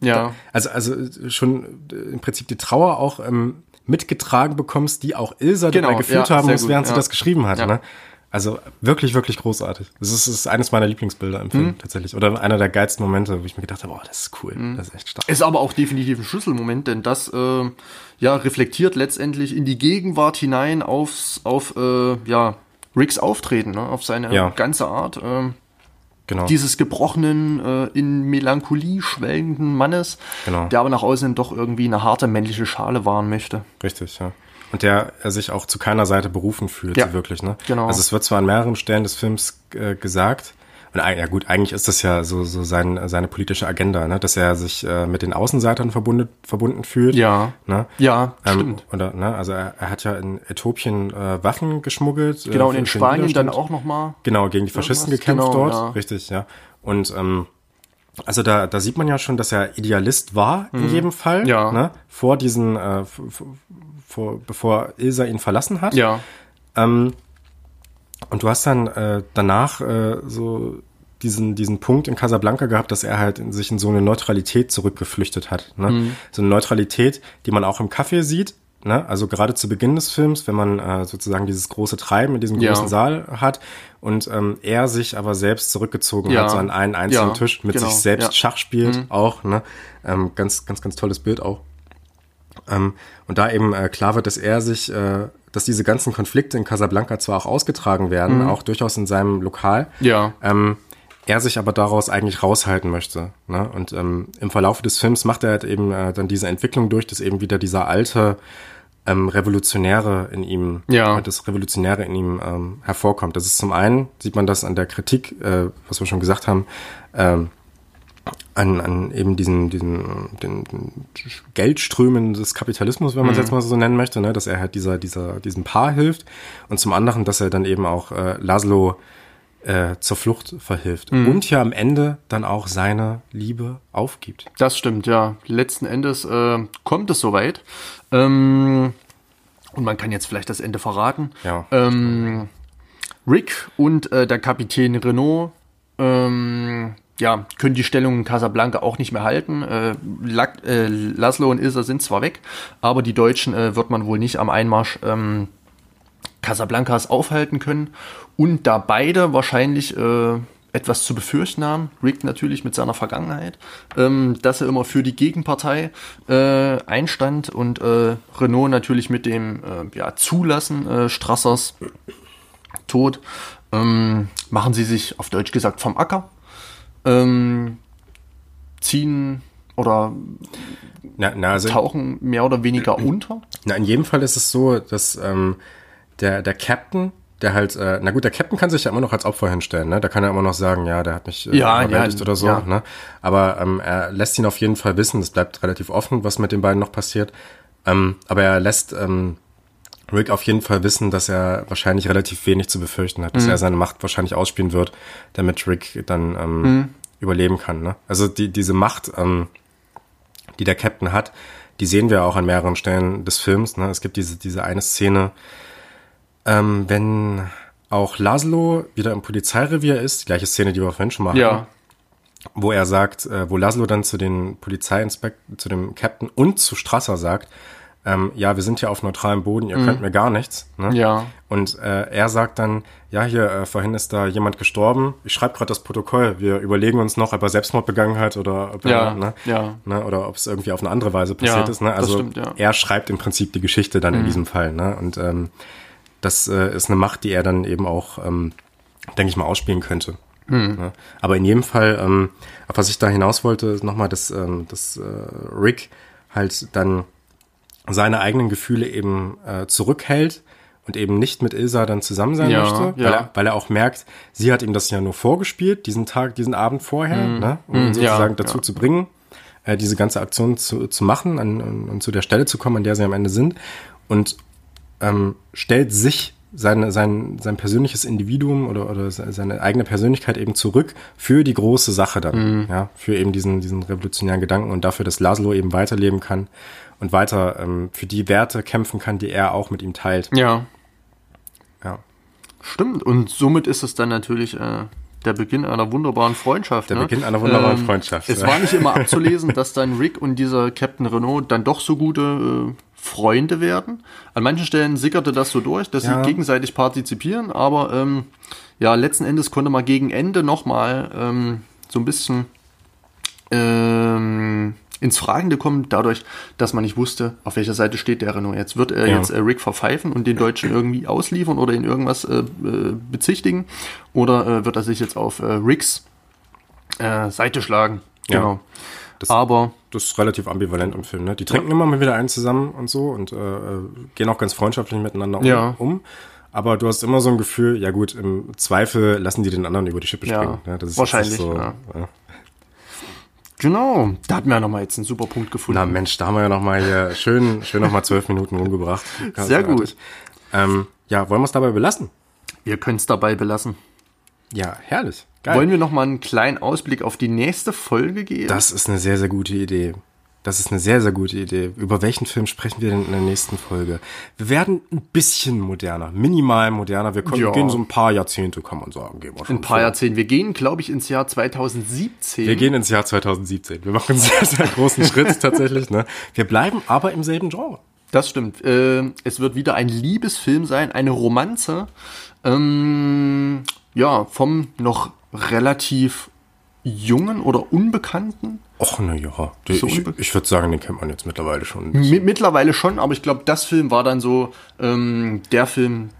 Ja. also, also äh, schon äh, im Prinzip die Trauer auch ähm, mitgetragen bekommst, die auch Ilsa Genau, dabei geführt ja, haben muss, während sie das geschrieben hat, Ja. ne? Also wirklich, wirklich großartig. Das ist, ist eines meiner Lieblingsbilder im Mhm. Film tatsächlich. Oder einer der geilsten Momente, wo ich mir gedacht habe, boah, das ist cool. Mhm. Das ist echt stark. Ist aber auch definitiv ein Schlüsselmoment, denn das äh, ja reflektiert letztendlich in die Gegenwart hinein aufs, auf äh, ja, Ricks Auftreten, ne? auf seine Ja. ganze Art. ähm, Genau. dieses gebrochenen, äh, in Melancholie schwellenden Mannes, Genau. der aber nach außen doch irgendwie eine harte männliche Schale wahren möchte. Richtig, ja. Und der er sich auch zu keiner Seite berufen fühlt, Ja, so wirklich, ne? genau. Also es wird zwar an mehreren Stellen des Films äh, gesagt, und ja gut, eigentlich ist das ja so, so sein, seine politische Agenda, ne? Dass er sich äh, mit den Außenseitern verbunden, verbunden fühlt. Ja. Ne? Ja, Ähm, stimmt. oder, ne? Also er, er hat ja in Äthiopien äh, Waffen geschmuggelt. äh, Genau, und in Spanien dann auch nochmal. Genau, gegen die Faschisten Irgendwas, gekämpft genau, dort. ja. Richtig, ja. Und ähm, also da, da sieht man ja schon, dass er Idealist war in jedem Fall. Mhm. Ja. Ne? Vor diesen, äh, vor, bevor Ilsa ihn verlassen hat. Ja. Ähm, und du hast dann äh, danach äh, so diesen, diesen Punkt in Casablanca gehabt, dass er halt in sich in so eine Neutralität zurückgeflüchtet hat. Ne? Mhm. So eine Neutralität, die man auch im Café sieht. Ne? Also gerade zu Beginn des Films, wenn man äh, sozusagen dieses große Treiben in diesem Ja. großen Saal hat und ähm, er sich aber selbst zurückgezogen Ja. hat, so an einen einzelnen Ja, Tisch mit genau, sich selbst ja. Mhm. Schach spielt auch. Ne? Ähm, ganz, ganz, ganz tolles Bild auch. Ähm, und da eben äh, klar wird, dass er sich, äh, dass diese ganzen Konflikte in Casablanca zwar auch ausgetragen werden, Mhm. auch durchaus in seinem Lokal, Ja. ähm, er sich aber daraus eigentlich raushalten möchte. Ne? Und ähm, im Verlauf des Films macht er halt eben äh, dann diese Entwicklung durch, dass eben wieder dieser alte ähm, Revolutionäre in ihm, Ja. äh, das Revolutionäre in ihm ähm, hervorkommt. Das ist zum einen, sieht man das an der Kritik, äh, was wir schon gesagt haben, ähm, an, an eben diesen, diesen den, den Geldströmen des Kapitalismus, wenn man es jetzt mal so nennen möchte, ne? dass er halt dieser, dieser, diesem Paar hilft und zum anderen, dass er dann eben auch äh, Laszlo äh, zur Flucht verhilft und ja am Ende dann auch seine Liebe aufgibt. Das stimmt, ja. Letzten Endes äh, kommt es soweit. Ähm, und man kann jetzt vielleicht das Ende verraten. Ja. Ähm, Rick und äh, der Kapitän Renault ähm, ja, können die Stellung in Casablanca auch nicht mehr halten. Äh, Lack, äh, Laszlo und Ilsa sind zwar weg, aber die Deutschen äh, wird man wohl nicht am Einmarsch ähm, Casablancas aufhalten können. Und da beide wahrscheinlich äh, etwas zu befürchten haben, Rick natürlich mit seiner Vergangenheit, ähm, dass er immer für die Gegenpartei äh, einstand und äh, Renault natürlich mit dem äh, ja, Zulassen äh, Strassers Tod, ähm, machen sie sich auf Deutsch gesagt vom Acker, ähm, ziehen oder Na, na, also, tauchen mehr oder weniger unter. na, in jedem Fall ist es so, dass ähm, der, der Captain, der halt, äh, na gut, der Captain kann sich ja immer noch als Opfer hinstellen, ne? Da kann er immer noch sagen, ja, der hat mich äh, Ja, überwältigt ja, oder so, ja. ne? Aber ähm, er lässt ihn auf jeden Fall wissen, das bleibt relativ offen, was mit den beiden noch passiert. Ähm, aber er lässt ähm, Rick auf jeden Fall wissen, dass er wahrscheinlich relativ wenig zu befürchten hat, dass Mhm. er seine Macht wahrscheinlich ausspielen wird, damit Rick dann ähm, Mhm. überleben kann. Ne? Also die, diese Macht, ähm, die der Captain hat, die sehen wir auch an mehreren Stellen des Films. Ne? Es gibt diese, diese eine Szene, ähm, wenn auch Laszlo wieder im Polizeirevier ist, die gleiche Szene, die wir vorhin schon mal Ja. hatten, wo er sagt, äh, wo Laszlo dann zu den Polizeiinspektoren, zu dem Captain und zu Strasser sagt, ähm, ja, wir sind hier auf neutralem Boden, ihr könnt mir gar nichts. Ne? Mhm. Ja. Und äh, er sagt dann, ja, hier, äh, vorhin ist da jemand gestorben. Ich schreibe gerade das Protokoll. Wir überlegen uns noch, ob er Selbstmord begangen hat oder ob Ja, er, ne, ja. Ne, oder ob es irgendwie auf eine andere Weise passiert Ja, ist. Ne? Also stimmt, ja. Mhm. er schreibt im Prinzip die Geschichte dann in diesem Fall. Ne? Und ähm, das äh, ist eine Macht, die er dann eben auch, ähm, denke ich mal, ausspielen könnte. Mhm. Ne? Aber in jedem Fall, ähm, auf was ich da hinaus wollte, ist nochmal, dass, ähm, dass äh, Rick halt dann seine eigenen Gefühle eben äh, zurückhält und eben nicht mit Ilsa dann zusammen sein Ja, möchte, weil, ja. er, weil er auch merkt, sie hat ihm das ja nur vorgespielt, diesen Tag, diesen Abend vorher, ne, um ihn Mm, ja, sozusagen dazu ja. zu bringen, äh, diese ganze Aktion zu, zu machen an, an, und zu der Stelle zu kommen, an der sie am Ende sind. Und ähm, stellt sich seine, sein, sein persönliches Individuum oder, oder se- seine eigene Persönlichkeit eben zurück für die große Sache dann, ja, für eben diesen, diesen revolutionären Gedanken und dafür, dass Laszlo eben weiterleben kann und weiter ähm, für die Werte kämpfen kann, die er auch mit ihm teilt. Ja. Ja. Stimmt. Und somit ist es dann natürlich äh, der Beginn einer wunderbaren Freundschaft. Der ne? Beginn einer wunderbaren Freundschaft, Es ja. war nicht immer abzulesen, dass dann Rick und dieser Captain Renault dann doch so gute äh, Freunde werden. An manchen Stellen sickerte das so durch, dass Ja. sie gegenseitig partizipieren, aber ähm, ja, letzten Endes konnte man gegen Ende nochmal ähm, so ein bisschen ähm, ins Fragende kommen, dadurch, dass man nicht wusste, auf welcher Seite steht der Renault jetzt. Wird er Ja. jetzt äh, Rick verpfeifen und den Deutschen irgendwie ausliefern oder ihn irgendwas äh, äh, bezichtigen? Oder äh, wird er sich jetzt auf äh, Ricks äh, Seite schlagen? Ja. Genau. Das- Aber Das ist relativ ambivalent im Film. Ne? Die trinken immer mal wieder einen zusammen und so und gehen auch ganz freundschaftlich miteinander um, Ja. um. Aber du hast immer so ein Gefühl, ja gut, im Zweifel lassen die den anderen über die Schippe Ja, springen. Ne? Das ist wahrscheinlich, jetzt nicht so, ja. ja. Genau, da hatten wir nochmal jetzt einen super Punkt gefunden. Na Mensch, da haben wir ja nochmal hier schön, schön nochmal zwölf Minuten rumgebracht. Sehr gut. Ähm, ja, wollen wir es dabei belassen? Wir können es dabei belassen. Ja, herrlich. Geil. Wollen wir nochmal einen kleinen Ausblick auf die nächste Folge geben? Das ist eine sehr, sehr gute Idee. Das ist eine sehr, sehr gute Idee. Über welchen Film sprechen wir denn in der nächsten Folge? Wir werden ein bisschen moderner, minimal moderner. Wir können, Ja. gehen so ein paar Jahrzehnte, kann man sagen. Gehen wir schon ein paar vor. Jahrzehnte. Wir gehen, glaube ich, ins Jahr 2017. Wir gehen ins Jahr 2017. Wir machen einen sehr, sehr großen Schritt tatsächlich. Ne? Wir bleiben aber im selben Genre. Das stimmt. Äh, es wird wieder ein Liebesfilm sein, eine Romanze. Ähm, ja, vom noch relativ jungen oder unbekannten. Och, na ja. So Ich, ich würde sagen, den kennt man jetzt mittlerweile schon. Mi- Mittlerweile schon, aber ich glaube, das Film war dann so ähm, der Film,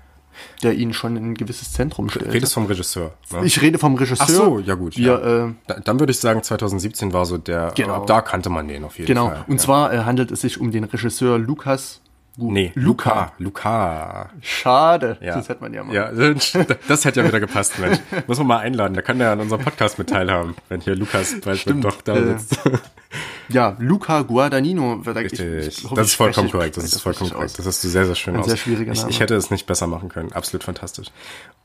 der ihn schon in ein gewisses Zentrum stellt. Redest vom Regisseur. Ne? Ich rede vom Regisseur. Ach so, ja gut. Wir, ja. Äh, Da- Dann würde ich sagen, 2017 war so der, Genau. ab da kannte man den auf jeden genau. Fall. Und ja. zwar äh, handelt es sich um den Regisseur Lukas. Nee, Luca. Luca. Schade. Ja. Das hätte man ja mal. Ja, das hätte ja wieder gepasst, Mensch. Muss man mal einladen. Da kann der an unserem Podcast mit teilhaben, wenn hier Lukas bald Stimmt, doch da äh, sitzt. Ja, Luca Guadagnino. Ich, Richtig. ich hoffe, das ich ist vollkommen korrekt. Das ist vollkommen korrekt. aus. Das hast du sehr, sehr schön Ein aus. sehr schwieriger ich, Name. ich hätte es nicht besser machen können. Absolut fantastisch.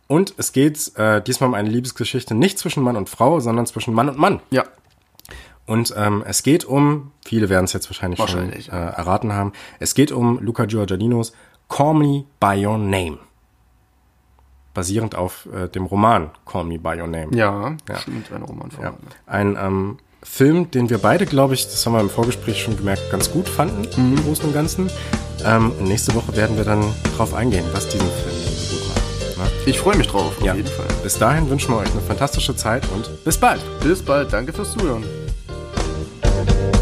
Und es geht äh, diesmal um eine Liebesgeschichte nicht zwischen Mann und Frau, sondern zwischen Mann und Mann. Ja, Und ähm, es geht um, viele werden es jetzt wahrscheinlich, Wahrscheinlich, schon äh, erraten haben, es geht um Luca Giorgianinos Call Me By Your Name. Basierend auf äh, dem Roman Call Me By Your Name. ja, stimmt, ein Roman von. Ja. Ein ähm, Film, den wir beide, glaube ich, das haben wir im Vorgespräch schon gemerkt, ganz gut fanden, Mhm. im Großen und Ganzen. Ähm, nächste Woche werden wir dann drauf eingehen, was diesen Film so gut macht. Ne? Ich freue mich drauf, auf Ja. jeden Fall. Bis dahin wünschen wir euch eine fantastische Zeit und bis bald. Bis bald, danke fürs Zuhören. Bye.